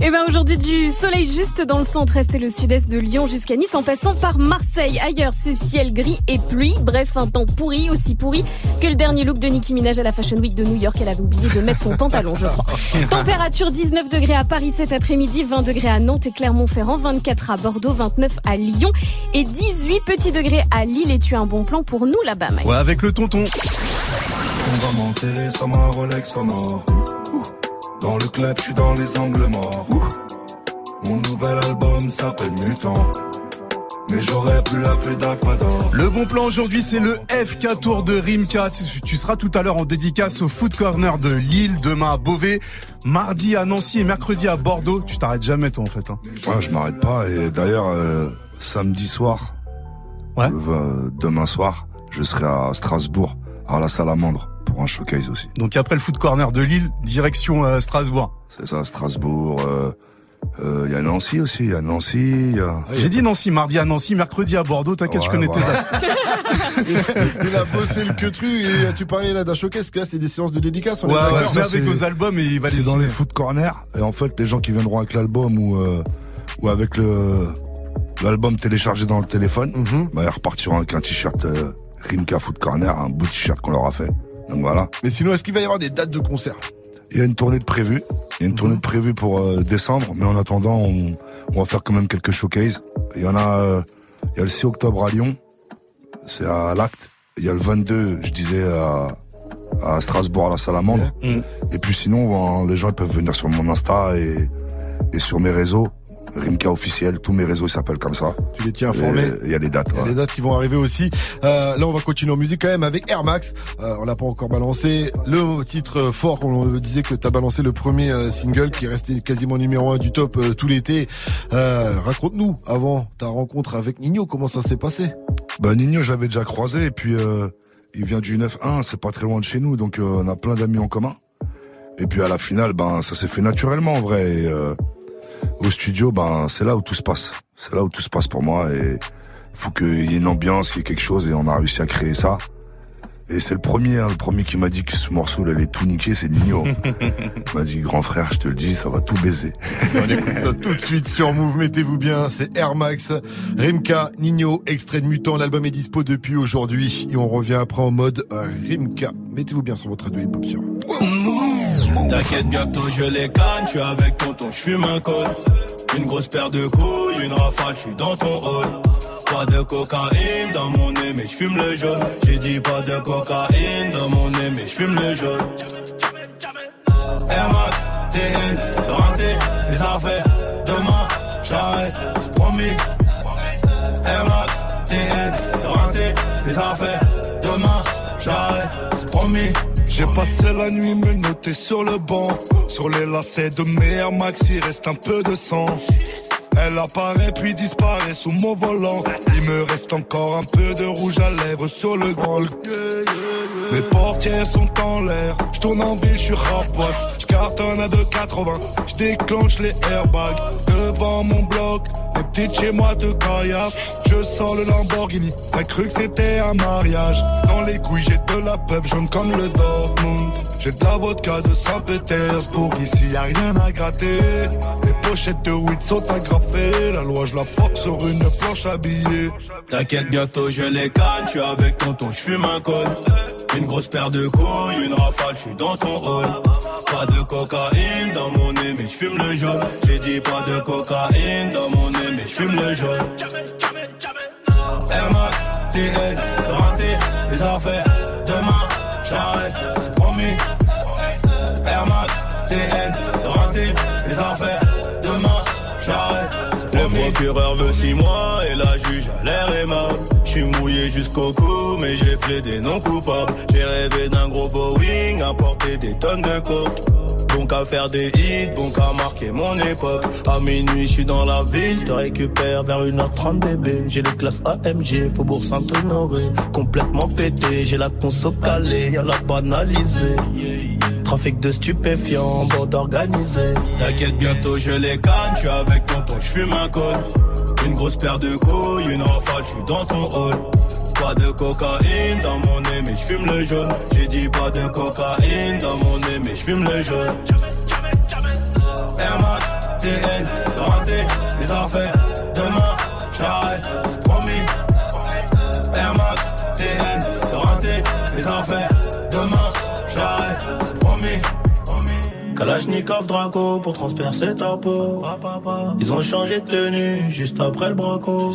Et ben aujourd'hui du soleil juste dans le centre-est et le sud-est de Lyon jusqu'à Nice en passant par Marseille. Ailleurs c'est ciel gris et pluie. Bref un temps pourri, aussi pourri que le dernier look de Nicki Minaj à la Fashion Week de New York. Elle avait oublié de mettre son pantalon je crois. Température 19 degrés à Paris cet après-midi, 20 degrés à Nantes et Clermont-Ferrand, 24 à Bordeaux, 29 à Lyon et 18 petits degrés à Lille. Et tu as un bon plan pour nous là-bas Mike Ouais, avec le tonton. On va monter sur ma Rolex sonore. Dans le club, je suis dans les angles morts. Mon nouvel album s'appelle Mutant. Mais j'aurais plus la pluie d'Aquador. Le bon plan aujourd'hui, c'est le FK Tour de Rimka. Tu- seras tout à l'heure en dédicace au Food Corner de Lille, demain à Beauvais, mardi à Nancy et mercredi à Bordeaux. Tu t'arrêtes jamais toi en fait. Hein. Ouais, je m'arrête pas. Et d'ailleurs, euh, samedi soir, le v- demain soir, je serai à Strasbourg, à la Salamandre, pour un showcase aussi. Donc après le Food Corner de Lille, direction euh, Strasbourg. C'est ça, Strasbourg. euh, euh, Il y a Nancy aussi, il y a Nancy. il Y a... J'ai dit Nancy, mardi à Nancy, mercredi à Bordeaux. T'inquiète, je connais voilà. tes dates. Il a bossé le quetru et tu parlais là d'un showcase, que là c'est des séances de dédicace. on est Ouais, avec nos albums et il va les C'est dans les foot corner. Et en fait, les gens qui viendront avec l'album ou, euh, ou avec le l'album téléchargé dans le téléphone, Mhm. bah, ils repartiront avec un t-shirt euh, Rimka Foot Corner, un beau t-shirt qu'on leur a fait. Donc voilà. Mais sinon, est-ce qu'il va y avoir des dates de concert? Il y a une tournée de prévue. Il y a une tournée de prévue pour euh, décembre, mais en attendant, on, on va faire quand même quelques showcases. Il y en a, euh, il y a le 6 octobre à Lyon, c'est à l'Acte. Il y a le 22, je disais, à, à Strasbourg, à la Salamandre. Et puis sinon, les gens ils peuvent venir sur mon Insta et, et sur mes réseaux. Rimka officiel, tous mes réseaux s'appellent comme ça. Tu les tiens informés Il y a les dates. Il y a ouais. des dates qui vont arriver aussi. Euh, là, on va continuer en musique quand même avec Air Max. Euh, on l'a pas encore balancé. Le titre fort, on disait que tu as balancé le premier euh, single qui est resté quasiment numéro un du top euh, tout l'été. Euh, Raconte-nous avant ta rencontre avec Nino, comment ça s'est passé? Bah Nino, j'avais déjà croisé et puis euh, il vient du 9-1, c'est pas très loin de chez nous, donc euh, on a plein d'amis en commun. Et puis à la finale, ben ça s'est fait naturellement en vrai. Et, euh, au studio, ben c'est là où tout se passe. C'est là où tout se passe pour moi et faut qu'il y ait une ambiance, qu'il y ait quelque chose et on a réussi à créer ça. Et c'est le premier, hein, le premier qui m'a dit que ce morceau allait tout niquer, c'est Nino. il m'a dit grand frère, je te le dis, ça va tout baiser. On écoute ça tout de suite sur Move, mettez-vous bien, c'est Air Max, Rimka, Nino, extrait de Mutant, l'album est dispo depuis aujourd'hui et on revient après en mode euh, Rimka. Mettez-vous bien sur votre radio hip-hop sur T'inquiète, bientôt je les canne, je suis avec tonton, je fume un col. Une grosse paire de couilles, une rafale, je suis dans ton hall. Pas de cocaïne dans mon nez, mais je fume le jaune. J'ai dit pas de cocaïne dans mon nez, mais je fume le jaune. Air Max, TN, rentré, les affaires. Demain, j'arrête, c'est promis. Air Max, TN, rentré, les affaires. Demain, j'arrête, c'est promis. J'ai passé la nuit me noter sur le banc. Sur les lacets de mes Air Max, il reste un peu de sang. Elle apparaît puis disparaît sous mon volant. Il me reste encore un peu de rouge à lèvres sur le grand. Mes portières sont en l'air, je tourne en ville, je suis rapote. Je cartonne à 2,80, je déclenche les airbags devant mon bloc. Les petites chez moi de caillasse, je sors le Lamborghini. T'as cru que c'était un mariage? Dans les couilles, j'ai de la peuple jaune comme le Dortmund. J'ai de la vodka de Saint-Pétersbourg, ici y a rien à gratter. Les pochettes de weed sont agrafées, la loi je la fuck sur une planche habillée. T'inquiète, bientôt je les je suis avec tonton, je fume un col. Une grosse paire de couilles, une rafale, je suis dans ton rôle. Pas de cocaïne dans mon nez, mais je fume le jaune. J'ai dit pas de cocaïne dans mon nez, mais je fume le jaune. Air Max, TN, raté, les affaires. Procureur veut six mois et la juge a l'air aimable. Je suis mouillé jusqu'au cou, mais j'ai plaidé non coupable. J'ai rêvé d'un gros Boeing, apporter des tonnes de coke. Bon qu'à faire des hits, bon qu'à marquer mon époque. À minuit, je suis dans la ville, je te récupère vers 1h30 bébé. J'ai les classes AMG, Faubourg Saint-Honoré. Complètement pété, j'ai la conso calée, y'a la banalisée. Trafic de stupéfiants, bande organisée. T'inquiète, bientôt je les canne, suis avec tonton, je fume un col. Une grosse paire de couilles, une rafale, je suis dans ton hall. Pas de cocaïne dans mon nez, mais je fume le jaune. J'ai dit pas de cocaïne dans mon nez, mais je fume le jaune. Air Max, TN, les affaires. Kalachnikov Draco pour transpercer ta peau. Ils ont changé de tenue juste après le braco.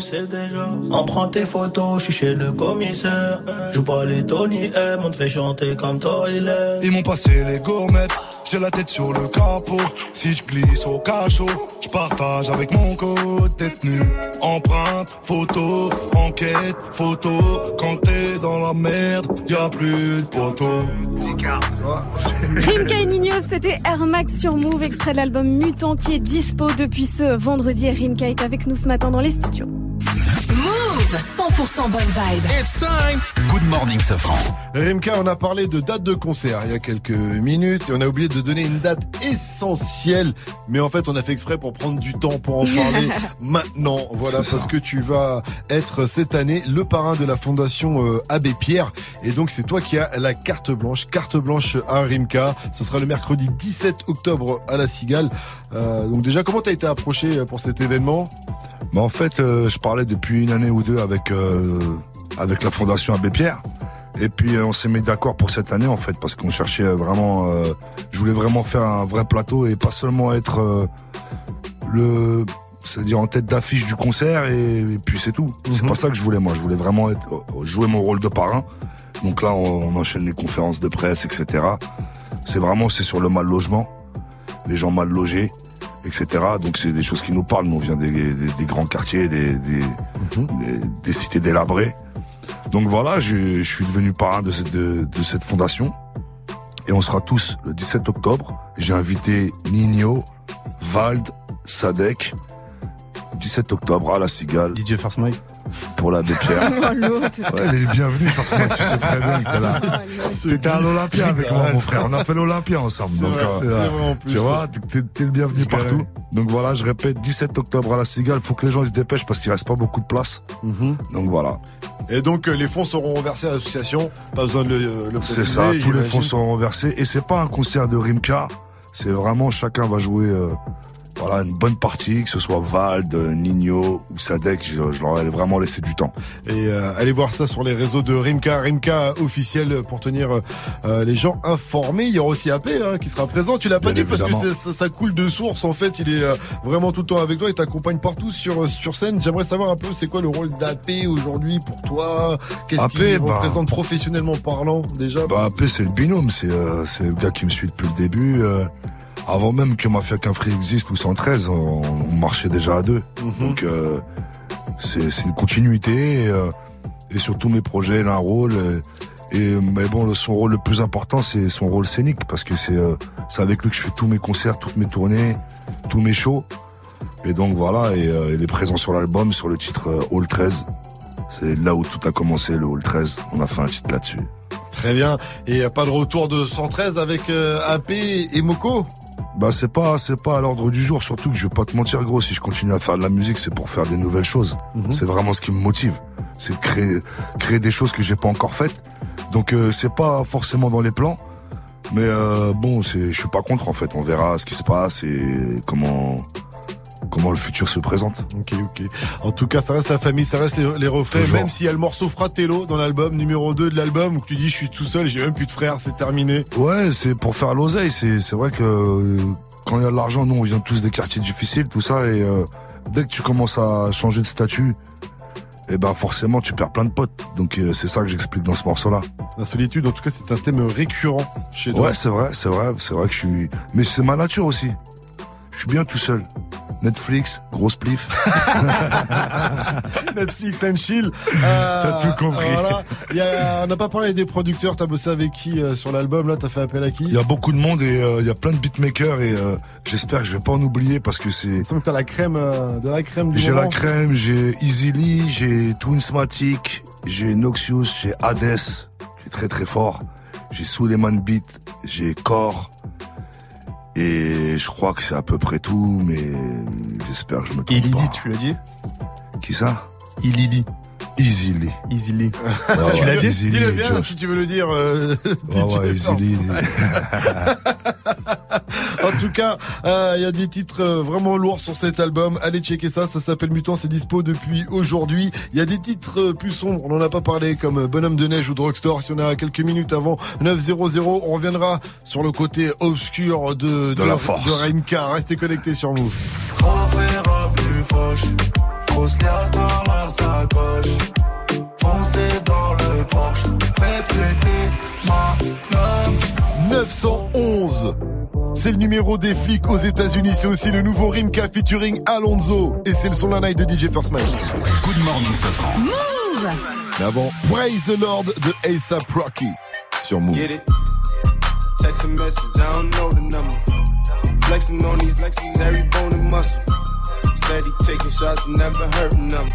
Emprunte tes photos, je suis chez le commissaire. Joue pas les Tony M, on te fait chanter comme Toilet. Ils m'ont passé les gourmettes, j'ai la tête sur le capot. Si je glisse au cachot, je partage avec mon code détenu. Empreinte, photo, enquête, photo. Quand t'es dans la merde, y a plus de poteau. Rimka et Nino, c'était Max sur Move, extrait de l'album Mutant qui est dispo depuis ce vendredi. Et Rimka est avec nous ce matin dans les studios. 100% bonne vibe. It's time. Good morning, Safran. Rimka, on a parlé de date de concert il y a quelques minutes et on a oublié de donner une date essentielle. Mais en fait, on a fait exprès pour prendre du temps pour en parler maintenant. Voilà, parce ça. que tu vas être cette année le parrain de la fondation euh, Abbé Pierre. Et donc, c'est toi qui as la carte blanche. Carte blanche à Rimka. Ce sera le mercredi 17 octobre à la Cigale. Euh, donc déjà, comment t'as été approché pour cet événement? Mais en fait, euh, je parlais depuis une année ou deux avec euh, avec la fondation Abbé Pierre. Et puis euh, on s'est mis d'accord pour cette année en fait parce qu'on cherchait vraiment. euh, je voulais vraiment faire un vrai plateau et pas seulement être euh, le, c'est-à-dire en tête d'affiche du concert et, et puis c'est tout. C'est pas ça que je voulais moi. Je voulais vraiment être, jouer mon rôle de parrain. Donc là, on, on enchaîne les conférences de presse, etc. C'est vraiment c'est sur le mal logement, les gens mal logés etc. Donc c'est des choses qui nous parlent. Nous, on vient des, des- des grands quartiers, des, des, des- des cités délabrées. Donc voilà, je, je suis devenu parrain de cette, de, de cette fondation. Et on sera tous le 17 octobre. J'ai invité Nino, Vald, Sadek. 17 octobre à la Cigale. DJ First Mike. Pour la Pierre. Oh. Ouais, il est bienvenu, forcément, tu sais très bien que là. T'étais à l'Olympia avec moi, mon frère. On a fait l'Olympia ensemble. C'est Donc, vrai, euh, c'est vrai en plus. tu vois, t'es le bienvenu partout. Donc voilà, je répète, 17 octobre à la Cigale. Faut que les gens ils se dépêchent parce qu'il reste pas beaucoup de place. Donc voilà. Et donc, euh, les fonds seront reversés à l'association. Pas besoin de le, le C'est ça, tous les fonds seront reversés. Et c'est pas un concert de Rimka. C'est vraiment chacun va jouer euh, voilà, une bonne partie, que ce soit Vald, euh, Nino ou Sadek. Je, je leur ai vraiment laissé du temps. Et euh, allez voir ça sur les réseaux de Rimka, Rimka officiel pour tenir euh, les gens informés. Il y aura aussi AP hein, qui sera présent. Tu l'as pas Bien dit parce que ça, ça coule de source. En fait, il est euh, vraiment tout le temps avec toi. Il t'accompagne partout sur euh, sur scène. J'aimerais savoir un peu c'est quoi le rôle d'AP aujourd'hui pour toi? Qu'est-ce AP, qu'il bah- représente professionnellement parlant déjà? Bah, AP, c'est le binôme. C'est euh, c'est le gars qui me suit depuis le début. Euh, avant même que Mafia qu'un Free existe ou 113, on, on marchait déjà à deux. Donc, euh, c'est une continuité. Et, euh, et sur tous mes projets, il a un rôle. euh, Et, mais bon, son rôle le plus important, c'est son rôle scénique, parce que c'est euh, c'est avec lui que je fais tous mes concerts, toutes mes tournées, tous mes shows. Et donc voilà, et euh, il est présent sur l'album, sur le titre euh, Hall 13. C'est là où tout a commencé, le Hall 13. On a fait un titre là-dessus. Très bien. Et pas de retour de 113 avec euh, AP et Moko? Bah c'est pas c'est pas à l'ordre du jour surtout que je vais pas te mentir gros. Si je continue à faire de la musique c'est pour faire des nouvelles choses. Mhm. c'est vraiment ce qui me motive. C'est créer créer des choses que j'ai pas encore faites. Donc euh, c'est pas forcément dans les plans. Mais euh, bon c'est je suis pas contre en fait. On verra ce qui se passe et comment comment le futur se présente Ok, ok. En tout cas, ça reste la famille, ça reste les, les refrains, Toujours. même s'il y a le morceau Fratello dans l'album, numéro 2 de l'album, où tu dis je suis tout seul, j'ai même plus de frères, c'est terminé. Ouais, c'est pour faire l'oseille. C'est c'est vrai que euh, quand il y a de l'argent, nous on vient tous des quartiers difficiles, tout ça, et euh, dès que tu commences à changer de statut, et ben forcément tu perds plein de potes. Donc euh, c'est ça que j'explique dans ce morceau-là. La solitude, en tout cas, c'est un thème récurrent chez toi. Ouais, c'est vrai, c'est vrai, c'est vrai que je suis. Mais c'est ma nature aussi. Je suis bien tout seul. Netflix, grosse plif. Netflix and chill. Euh, T'as tout compris. Voilà. Il y a- on n'a pas parlé des producteurs, t'as bossé avec qui euh, sur l'album, là, t'as fait appel à qui Il y a beaucoup de monde et euh, il y a plein de beatmakers et euh, j'espère que je vais pas en oublier parce que c'est. Donc t'as la crème, euh, de la crème du J'ai la crème, j'ai Easily, j'ai Twinsmatic, j'ai Noxious, j'ai Hades, qui est très très fort. J'ai Suleiman Beat, j'ai Core. Et je crois que c'est à peu près tout, mais j'espère que je me trompe pas. tu l'as dit Qui ça Ilili. Easily. Easily. Ouais, Tu ouais, l'as dit Dis-le bien Josh. si tu veux le dire. euh, Ouais, ouais. Easily. En tout cas, euh, il y a des titres euh, vraiment lourds sur cet album. Allez checker ça, ça s'appelle Mutant, c'est dispo depuis aujourd'hui. Il y a des titres euh, plus sombres, on en a pas parlé, comme Bonhomme de neige ou Drugstore. Si on a quelques minutes avant 9.00, on reviendra sur le côté obscur de, De la force. de Raimka. Restez connectés sur Move. Refaire avenue Foch Grosse liasse dans la sacoche Fonce dans le Porsche Fais péter ma nomme 911 c'est le numéro des flics aux États-Unis. C'est aussi le nouveau Rimka featuring Alonso. Et c'est le son de la night de DJ First Mike. Good morning, Safran. Move Mais avant, Praise the Lord de ASAP Rocky sur Move. Get it? Text a message, I don't know the number. Flexing on these flexes, every bone and muscle. Steady taking shots, never hurting them.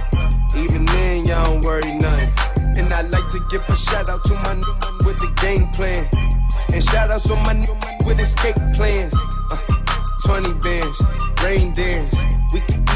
Even then, y'all don't worry nothing. And I like to give a shout out to my new man with the game plan. And shout outs to my new with escape plans. Uh, 20 bands, rain dance. We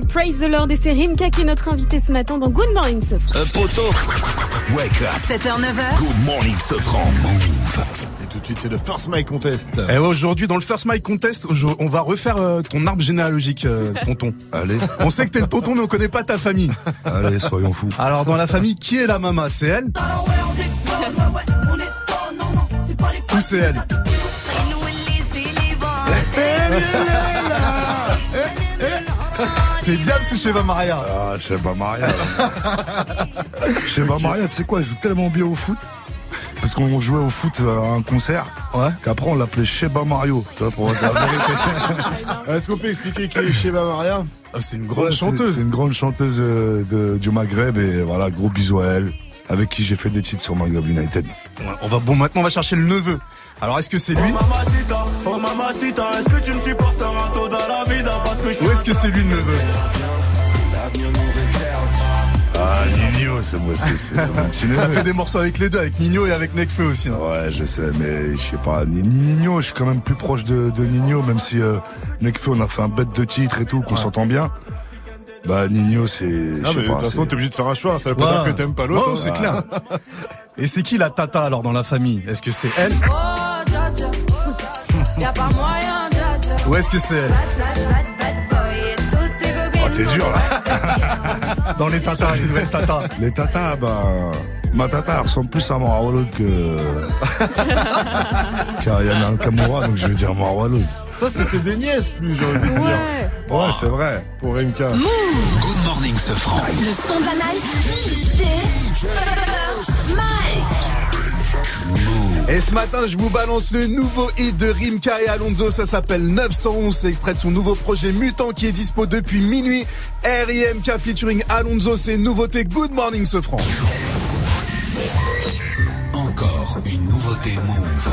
c'était Praise the Lord et c'est Rimka qui est notre invité ce matin dans Good Morning Sofran. Un poteau. Wake up. 7h, 9h. Good morning, Sofran. Move. Et tout de suite, c'est le First Mike Contest. Et aujourd'hui, dans le First Mike Contest, on va refaire euh, ton arbre généalogique, euh, tonton. Allez. On sait que t'es le tonton, mais on connaît pas ta famille. Allez, soyons fous. Alors, dans la famille, qui est la maman? C'est elle? Ou c'est elle? C'est Diams ou Sheva Maria Ah, Sheba Maria. Sheba Maria, tu sais quoi, elle joue tellement bien au foot. Parce qu'on jouait au foot à un concert, qu'après on l'appelait Sheba Mario, tu vois, pour dire la vérité. Est-ce qu'on peut expliquer qui est Sheba Maria C'est une Ouais, c'est- C'est une grande chanteuse euh, de- du Maghreb et voilà, gros bisous à elle, avec qui j'ai fait des titres sur Maghreb United. On va, bon, maintenant, on va chercher le neveu. Alors, est-ce que c'est lui? Oh mamacita, est-ce que tu me supporteras toda la vida parce que je suis Ou est-ce que c'est lui le neveu. Ah, Nino, c'est moi, c'est mon petit Il a neveu. fait des morceaux avec les deux, avec Nino et avec Nekfeu aussi. hein. Ouais, je sais, mais je sais pas. Ni, ni Nino, je suis quand même plus proche de, de Nino, même si euh, Nekfeu, on a fait un bête de titres et tout, qu'on s'entend bien. Bah, Nino, c'est. sais mais de toute façon, t'es obligé de faire un choix. Ça veut pas Ouais. dire que t'aimes pas l'autre. Non, hein. c'est clair. Et c'est qui la tata alors dans la famille? Est-ce que c'est elle? Oh. Y'a pas moyen, dja dja. ou est-ce que c'est Oh, t'es dur, là. Dans les tatas, les nouvelles tatas. Les tatas, ben. Ma tata elle ressemble plus à Marwaloud que. Car il y en a un Kamura, donc je vais dire Marwaloud. Ça, c'était des nièces, plus, j'ai envie de dire. Ouais. Ouais, c'est vrai. Pour Rimka. Good morning, Sofran. Le son de la night. DJ. Et ce matin, je vous balance le nouveau hit de Rimka et Alonso. Ça s'appelle 911. C'est extrait de son nouveau projet Mutant qui est dispo depuis minuit. R.I.M.K. featuring Alonso. C'est une nouveauté. Good morning, ce franc. Encore une nouveauté Move.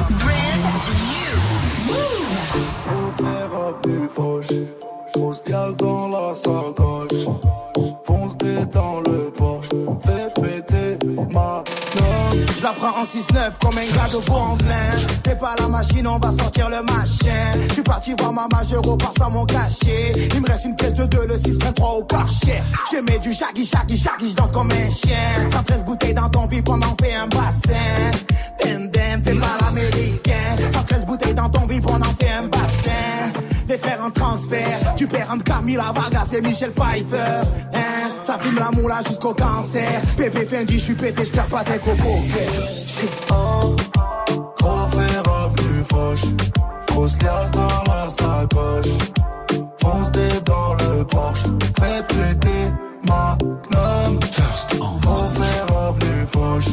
Grosse gale dans la sacoche. Fonce dans le Porsche. Fais Je la prends en 6-9 comme un gars de Bondelin. Fais pas la machine, on va sortir le machin. Je suis parti voir ma majeur au sans mon cachet. Il me reste une pièce de 2, le 6 prend 3 au karcher. Je mets du shaggy, shaggy, shaggy, je danse comme un chien. 113 bouteilles dans ton vie pendant fait un bassin. Dem, dem, fais pas l'américain. 113 bouteilles dans ton vie pendant fait un bassin. Les faire en transfert, tu perds entre Camila Vargas et Michel Pfeiffer. Hein, ça fume la moula jusqu'au cancer. Pépé Fendi, je suis pété, je perds pas tes cocos. Shit. Gros fer avenue Foch. Grosse liasse dans la sacoche. Fonce dé dans le Porsche. Fais péter ma gnome. Gros fer avenue Foch.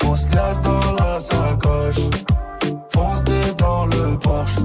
Grosse liasse dans la sacoche. Fonce dé dans le Porsche.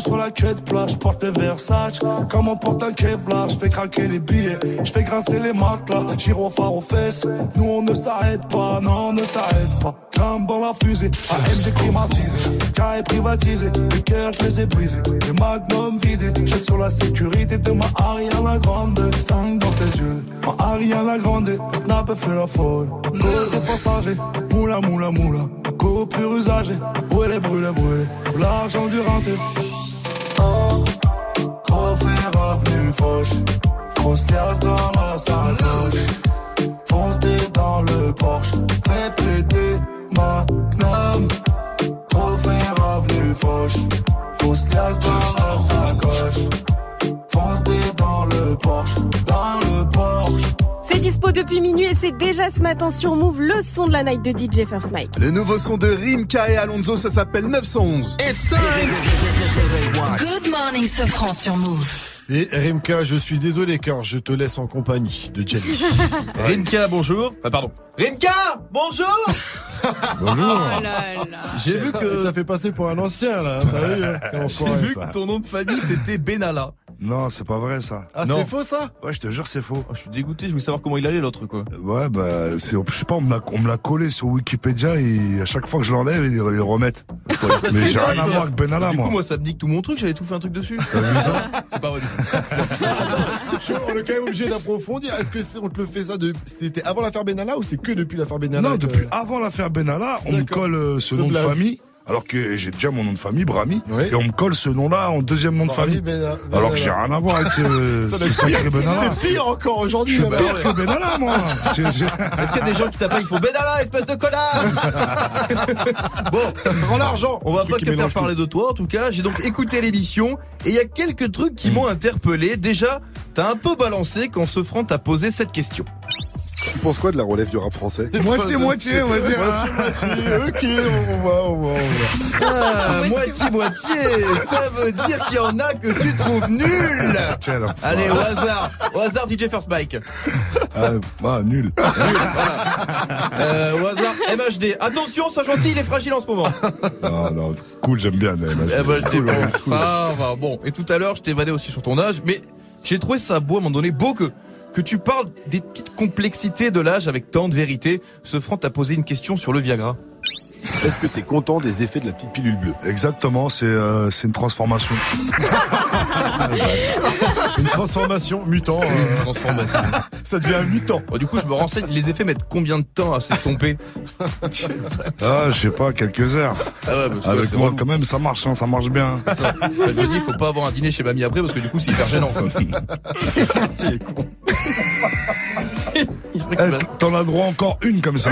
Sur la queue de plage. Porte le Versace. Comme on porte un Kevlar. Je fais craquer les billets. Je fais grincer les matelas. Gyrophare aux fesses. Nous on ne s'arrête pas. Non, on ne s'arrête pas. Crame dans la fusée. AMG climatisé. Carré privatisé. Les cœurs, je les ai brisés. Les magnums vidés. J'ai sur la sécurité de ma Ariana Grande. 5 dans tes yeux. Ma Ariana Grande. Snap fait la folle. Côté passager. Moula, moula, moula. Coupure usagée. Brûlé, brûlé, brûlé. L'argent du renté. Fer avenue Foch. Grosse dans la sacoche. Fonce dans le Porsche. Fais péter ma gnome. Gros fer avenue Foch. Grosse dans la sacoche. Fonce dans le Porsche. Dans le dispo depuis minuit et c'est déjà ce matin sur Move le son de la night de DJ First Mike. Le nouveau son de Rimka et Alonso, ça s'appelle 911. Good morning, Sofran sur Move. Et Rimka, je suis désolé car je te laisse en compagnie de Jelly. Rimka, bonjour. Ah, pardon. Rimka, bonjour. Bonjour. Oh J'ai vu que T'as fait passer pour un ancien là, hein, t'as vu quel j'ai vu ça. que ton nom de famille c'était Benalla. Non, c'est pas vrai ça. Ah, Non. c'est faux ça? Ouais, je te jure, c'est faux. Oh, je suis dégoûté, je voulais savoir comment il allait l'autre quoi. Ouais, bah, c'est, je sais pas, on me l'a, on me l'a collé sur Wikipédia et à chaque fois que je l'enlève, ils le remettent. Mais j'ai rien à voir avec Benalla, Du coup, moi. moi, ça me nique tout mon truc, j'avais tout fait un truc dessus. C'est pas vrai. On est quand même obligé d'approfondir. Est-ce que c'est, on te le fait ça de, c'était avant l'affaire Benalla ou c'est que depuis l'affaire Benalla Non, que- depuis avant l'affaire Benalla, on me colle euh, ce Ce nom de famille alors que j'ai déjà mon nom de famille, Brami, et on me colle ce nom-là en deuxième nom de famille. Bena- alors que Benalla. j'ai rien à voir avec ce, sacré. Benalla. C'est pire encore Je aujourd'hui. suis alors. pire que Benalla, moi. Est-ce qu'il y a des gens qui t'appellent, il faut Benalla, espèce de connard Bon, Rends l'argent. on va pas te faire parler de toi en tout cas. J'ai donc écouté l'émission et il y a quelques trucs qui m'ont interpellé. Déjà, t'as un peu balancé quand ce franc t'a posé cette question. Tu penses quoi de la relève du rap français Moitié, moitié, on va dire. Moitié, moitié. Ok, on va, on va, on va. Ah, moitié moitié, ça veut dire qu'il y en a que tu trouves nul. Allez, au hasard, au hasard DJ First Bike. Ah, ah, nul. Euh, au hasard MHD. Attention, sois gentil, il est fragile en ce moment. Non, non, cool, j'aime bien. Naïm. MHD, bon, Cool. ça va. Bon, et tout à l'heure, je t'ai vanné aussi sur ton âge, mais j'ai trouvé ça beau à un moment donné, beau que que tu parles des petites complexités de l'âge avec tant de vérité. Ce franc t'a posé une question sur le Viagra. Est-ce que t'es content des effets de la petite pilule bleue? Exactement, c'est euh, c'est une transformation. C'est une transformation mutant. euh, Transformation. ça devient un mutant. Bon, du coup, je me renseigne, les effets mettent combien de temps à s'estomper? Ah, je sais pas, quelques heures. Ah ouais, Avec moi, quand même, ça marche, hein, ça marche bien. Ça. Je me dis, il faut pas avoir un dîner chez mamie après parce que du coup, c'est hyper gênant. Quoi. Il est con. T'en as droit encore une comme ça?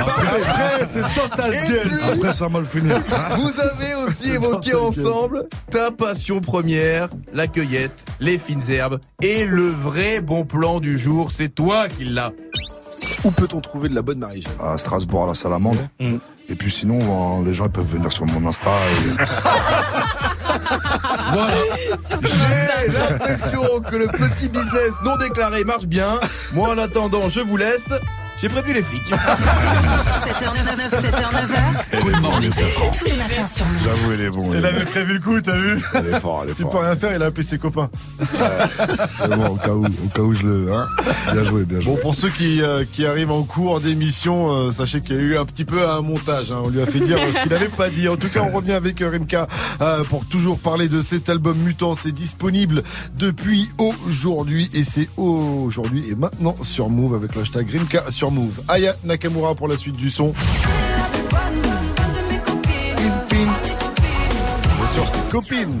Après, c'est dans ta Et gueule. Après, ça va mal finir. Vous avez aussi évoqué ensemble ta passion première, la cueillette, les fines herbes et le vrai bon plan du jour. C'est toi qui l'as. Où peut-on trouver de la bonne Marie-Jeanne À Strasbourg, à la Salamande. Et puis sinon, euh, les gens ils peuvent venir sur mon Insta. Et... Voilà. J'ai l'impression que le petit business non déclaré marche bien. Moi, en attendant, je vous laisse. J'ai prévu les flics. 7h99, 7h9h. Good morning, Safran. Tous les matins sur. J'avoue, il est bon. Il avait prévu le coup, t'as vu Il est fort, il est Tu fort. peux rien faire, il a appelé ses copains. C'est bon, au cas où, au cas où je le. Hein bien joué, bien joué. Bon, pour ceux qui, euh, qui arrivent en cours d'émission, euh, sachez qu'il y a eu un petit peu un montage. hein. On lui a fait dire ce qu'il n'avait pas dit. En tout cas, on revient avec euh, Rimka euh, pour toujours parler de cet album Mutant. C'est disponible depuis aujourd'hui et c'est aujourd'hui et maintenant sur Move avec le hashtag Rimka sur Aya Nakamura pour la suite du son. Bien sûr, c'est copine.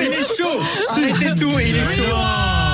il est chaud. Arrêtez tout il est chaud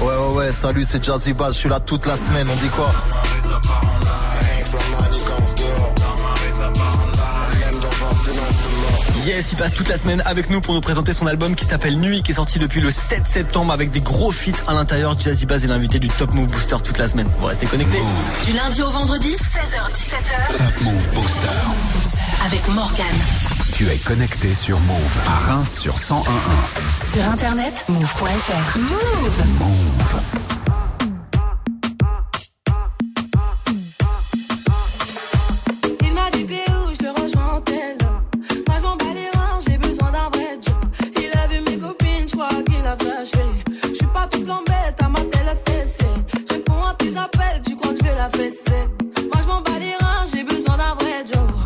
Ouais, ouais, ouais, salut, c'est Jazzy Bass, je suis là toute la semaine, on dit quoi Yes, il passe toute la semaine avec nous pour nous présenter son album qui s'appelle Nuit, qui est sorti depuis le 7 septembre avec des gros feats à l'intérieur. Jazzy Bass est l'invité du Top Move Booster toute la semaine. Vous restez connectés. Du lundi au vendredi, 16h17h. Top Move Booster. Avec Morgan. Tu es connecté sur Move à Reims sur 101.1. Sur internet, move.fr. Move. Move. Il m'a dit t'es où, je te rejoins en tel. Moi je m'en bats les reins, j'ai besoin d'un vrai job. Il a vu mes copines, je crois qu'il a flashé. Je suis pas tout plan bête, à ma télé fessée. Je réponds à tes appels, tu crois que je vais la fesser. Moi je m'en bats les reins, j'ai besoin d'un vrai job.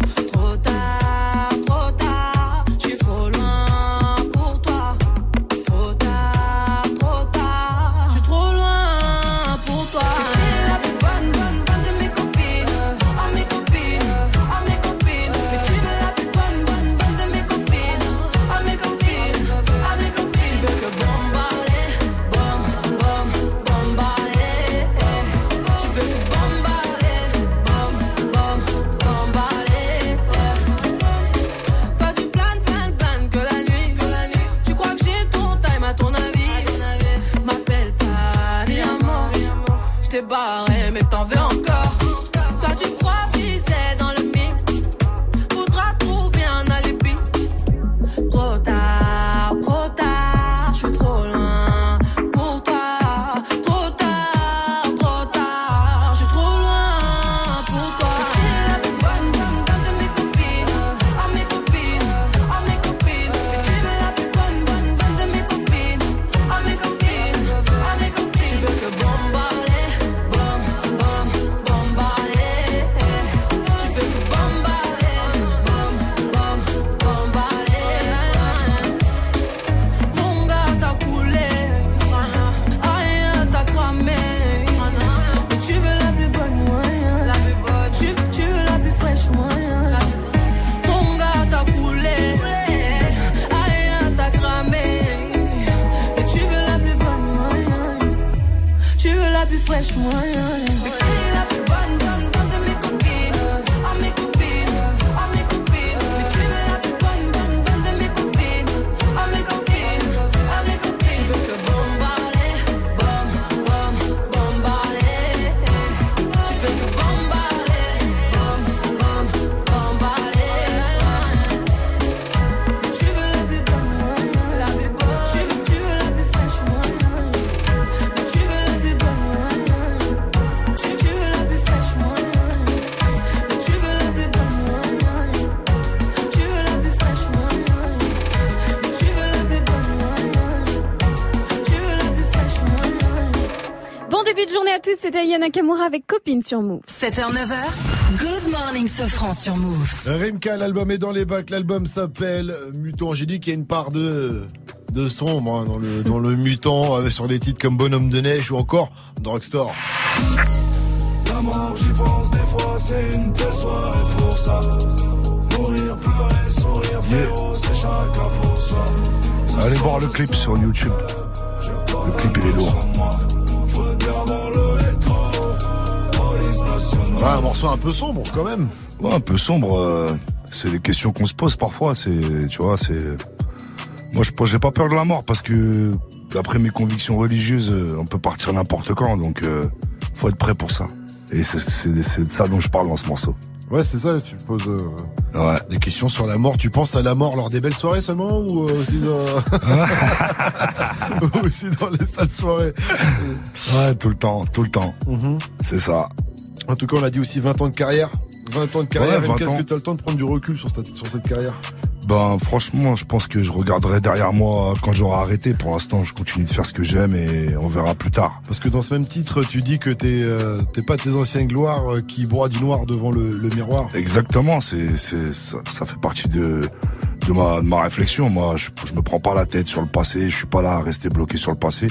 Ayana Nakamura avec Copine sur Move. 7h, 9h, Good Morning Sofran sur Move. Rimka, l'album est dans les bacs. L'album s'appelle Mutant. J'ai dit qu'il y a une part de de sombre hein, dans le dans le mutant euh, sur des titres comme Bonhomme de neige ou encore Drugstore. La mort, j'y pense des fois, c'est une belle soirée pour ça. Mourir, pleurer, sourire, c'est chacun pour soi. Allez voir le clip sur YouTube. Le clip il est lourd. Ouais, un morceau un peu sombre quand même. Ouais, un peu sombre. euh, c'est des questions qu'on se pose parfois. C'est, tu vois, c'est. Moi, je j'ai pas peur de la mort parce que d'après mes convictions religieuses, euh, on peut partir n'importe quand. Donc, euh, faut être prêt pour ça. Et c'est, de ça dont je parle dans ce morceau. Ouais, c'est ça, tu poses euh, Ouais. des questions sur la mort. Tu penses à la mort lors des belles soirées seulement ou euh, aussi, dans... ou aussi dans les sales soirées? Ouais, tout le temps, tout le temps. Mhm. C'est ça. En tout cas, on a dit aussi 20 ans de carrière. 20 ans de carrière, Ouais, 20 Rimka, est-ce ans. que tu as le temps de prendre du recul sur cette, sur cette carrière Ben franchement, je pense que je regarderai derrière moi quand j'aurai arrêté. Pour l'instant, je continue de faire ce que j'aime et on verra plus tard. Parce que dans ce même titre, tu dis que t'es euh, t'es pas de ces anciennes gloires euh, qui broient du noir devant le, le miroir. Exactement, c'est c'est ça, ça fait partie de de ma, de ma réflexion. Moi, je, je me prends pas la tête sur le passé. Je suis pas là à rester bloqué sur le passé.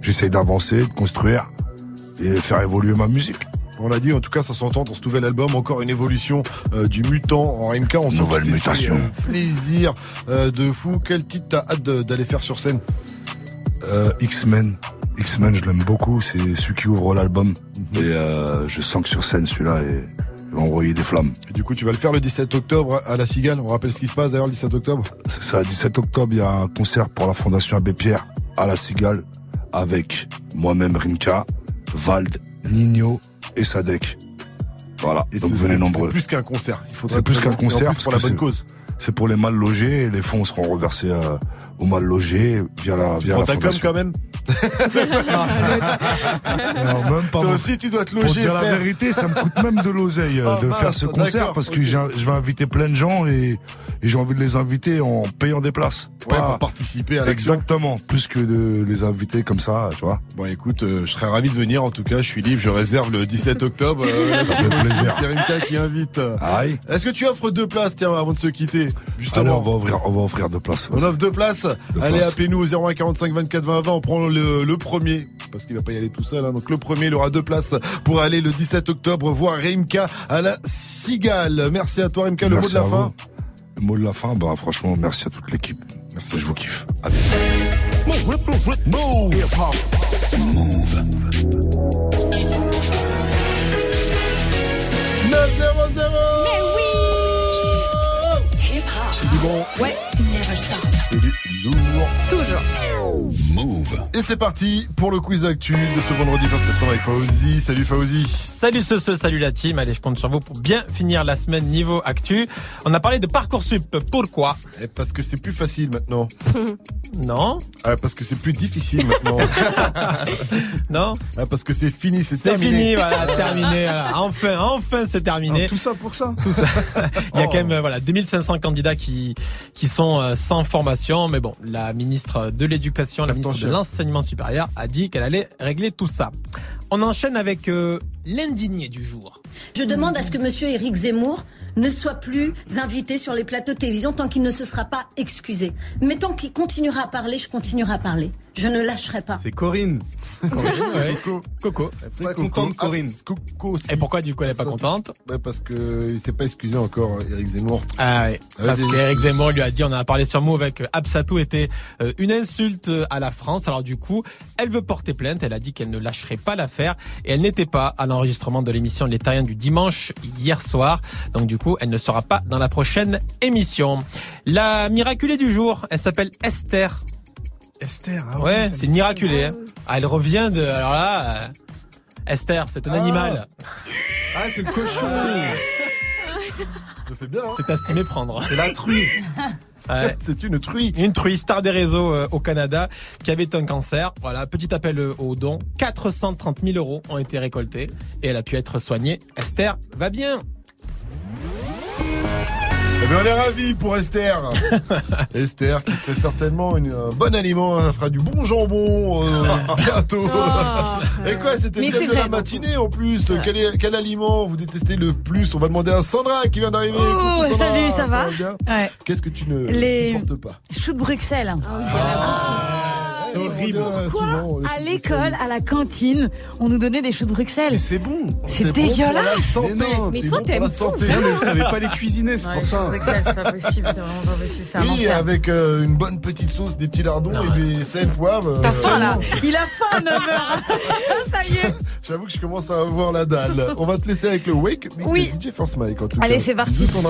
J'essaye d'avancer, de construire et faire évoluer ma musique. On l'a dit, en tout cas, ça s'entend dans ce nouvel album. Encore une évolution euh, du mutant en Rimka. On Nouvelle mutation. fait, euh, plaisir euh, de fou. Quel titre t'as hâte d'aller faire sur scène X-Men, X-Men, je l'aime beaucoup. C'est celui qui ouvre l'album et euh, je sens que sur scène, celui-là, est- il va envoyer des flammes. Et du coup, tu vas le faire le 17 octobre à la Cigale. On rappelle ce qui se passe d'ailleurs le 17 octobre. C'est ça, 17 octobre, il y a un concert pour la Fondation Abbé Pierre à la Cigale avec moi-même Rimka, Vald, Nino et Sadek. Voilà, Et donc venez nombreux. C'est plus qu'un concert. C'est plus qu'un concert plus pour la bonne cause. C'est pour les mal logés et les fonds seront reversés euh, aux mal logés via la, via la fondation. quand même? Alors, même pas Toi aussi, tu dois te Pour loger, dire la vérité, ça me coûte même de l'oseille euh, Ah, de faire ce concert parce que je vais inviter plein de gens et, et j'ai envie de les inviter en payant des places. Ouais, Pas- pour participer à l'action. Exactement, plus que de les inviter comme ça, tu vois. Bon, écoute, euh, je serais ravi de venir. En tout cas, je suis libre. Je réserve le 17 octobre. euh, Ça fait plaisir. C'est Rimka qui invite. Aïe. Est-ce que tu offres deux places, tiens, avant de se quitter Justement. Allez, on va ouvrir, on va offrir deux places. On offre deux places. Deux Allez, appelez-nous au 01 45 24 20 20. On prend le, le premier. Parce qu'il va pas y aller tout seul. hein. Donc le premier, il aura deux places pour aller le 17 octobre voir Rimka à la Cigale. Merci à toi, Rimka. Le Merci mot de la à fin. vous. Le mot de la fin, bah franchement, merci à toute l'équipe. Merci, je vous kiffe. Move. 900 Mais oui C'est du bon. Ouais. Never stop. C'est du lourd. Toujours. Move. Et c'est parti pour le quiz actu de ce vendredi 20 septembre avec Fauzi. Salut Fauzi. Salut ce, ce, salut la team. Allez, je compte sur vous pour bien finir la semaine niveau actu. On a parlé de Parcoursup. Pourquoi? Et Parce que c'est plus facile maintenant. Non? Ah, parce que c'est plus difficile maintenant. non? Ah, parce que c'est fini, c'est C'est terminé. fini, voilà, terminé. voilà. Enfin, enfin, c'est terminé. tout ça pour ça. Tout ça. Il y a Oh. quand même euh, voilà 2500 candidats qui qui sont euh, sans formation, mais bon, la ministre de l'Éducation, la ministre de l'Enseignement supérieur a dit qu'elle allait régler tout ça. On enchaîne avec euh, l'indigné du jour. Je demande à ce que monsieur Éric Zemmour ne soit plus invité sur les plateaux de télévision tant qu'il ne se sera pas excusé. Mais tant qu'il continuera à parler, je continuerai à parler. Je ne lâcherai pas. C'est Corinne. Ouais. Coco. Coco. C'est Pas Coco. contente, Corinne. Ah, Coco aussi. Et pourquoi du coup elle est pas contente Ouais, Parce que il s'est pas excusé encore, Eric Zemmour. Ah ouais, Ah parce excuses. Zemmour lui a dit, on en a parlé sur Move avec euh, Absatou était euh, une insulte à la France. Alors du coup, elle veut porter plainte. Elle a dit qu'elle ne lâcherait pas l'affaire et elle n'était pas à l'enregistrement de l'émission Les Terriens du dimanche hier soir. Donc du coup, elle ne sera pas dans la prochaine émission. La miraculée du jour, elle s'appelle Esther. Esther, ah Ouais, c'est une miraculée. hein. Ah, elle revient de, alors là, euh, Esther, c'est un Ah. animal. Ah, c'est le cochon. Je fais bien. hein. C'est à s'y méprendre. C'est la truie. Ouais. C'est une truie. Une truie star des réseaux euh, au Canada qui avait un cancer. Voilà, petit appel euh, aux dons. 430 000 euros ont été récoltés et elle a pu être soignée. Esther va bien. Eh bien, on est ravis pour Esther. Esther qui fait certainement une, un bon aliment, elle fera du bon jambon euh, bientôt. Oh. Et quoi, c'était le thème de la matinée en plus. Quel, est- quel aliment vous détestez le plus? On va demander à Sandra qui vient d'arriver. Oh, salut, ça va Ouais. Qu'est-ce que tu ne Les- supportes pas? Choux de Bruxelles. C'est horrible. Souvent, À l'école, à la cantine, on nous donnait des choux de Bruxelles. Mais c'est bon. C'est bon pour la dégueulasse. santé. Mais non, Mais toi, bon t'aimes santé. Non, mais vous savez pas les cuisiner, c'est Ouais, pour ça. Bruxelles, c'est pas possible, c'est vraiment pas possible. C'est un Oui, enfer. avec euh, une bonne petite sauce, des petits lardons et des sel, poivre. T'as euh, faim là Il a faim à 9h. Ça y est. J'avoue que je commence à avoir la dalle. On va te laisser avec le Wake Mix Oui. DJ Force Mike en tout Allez, cas. c'est parti. Salut.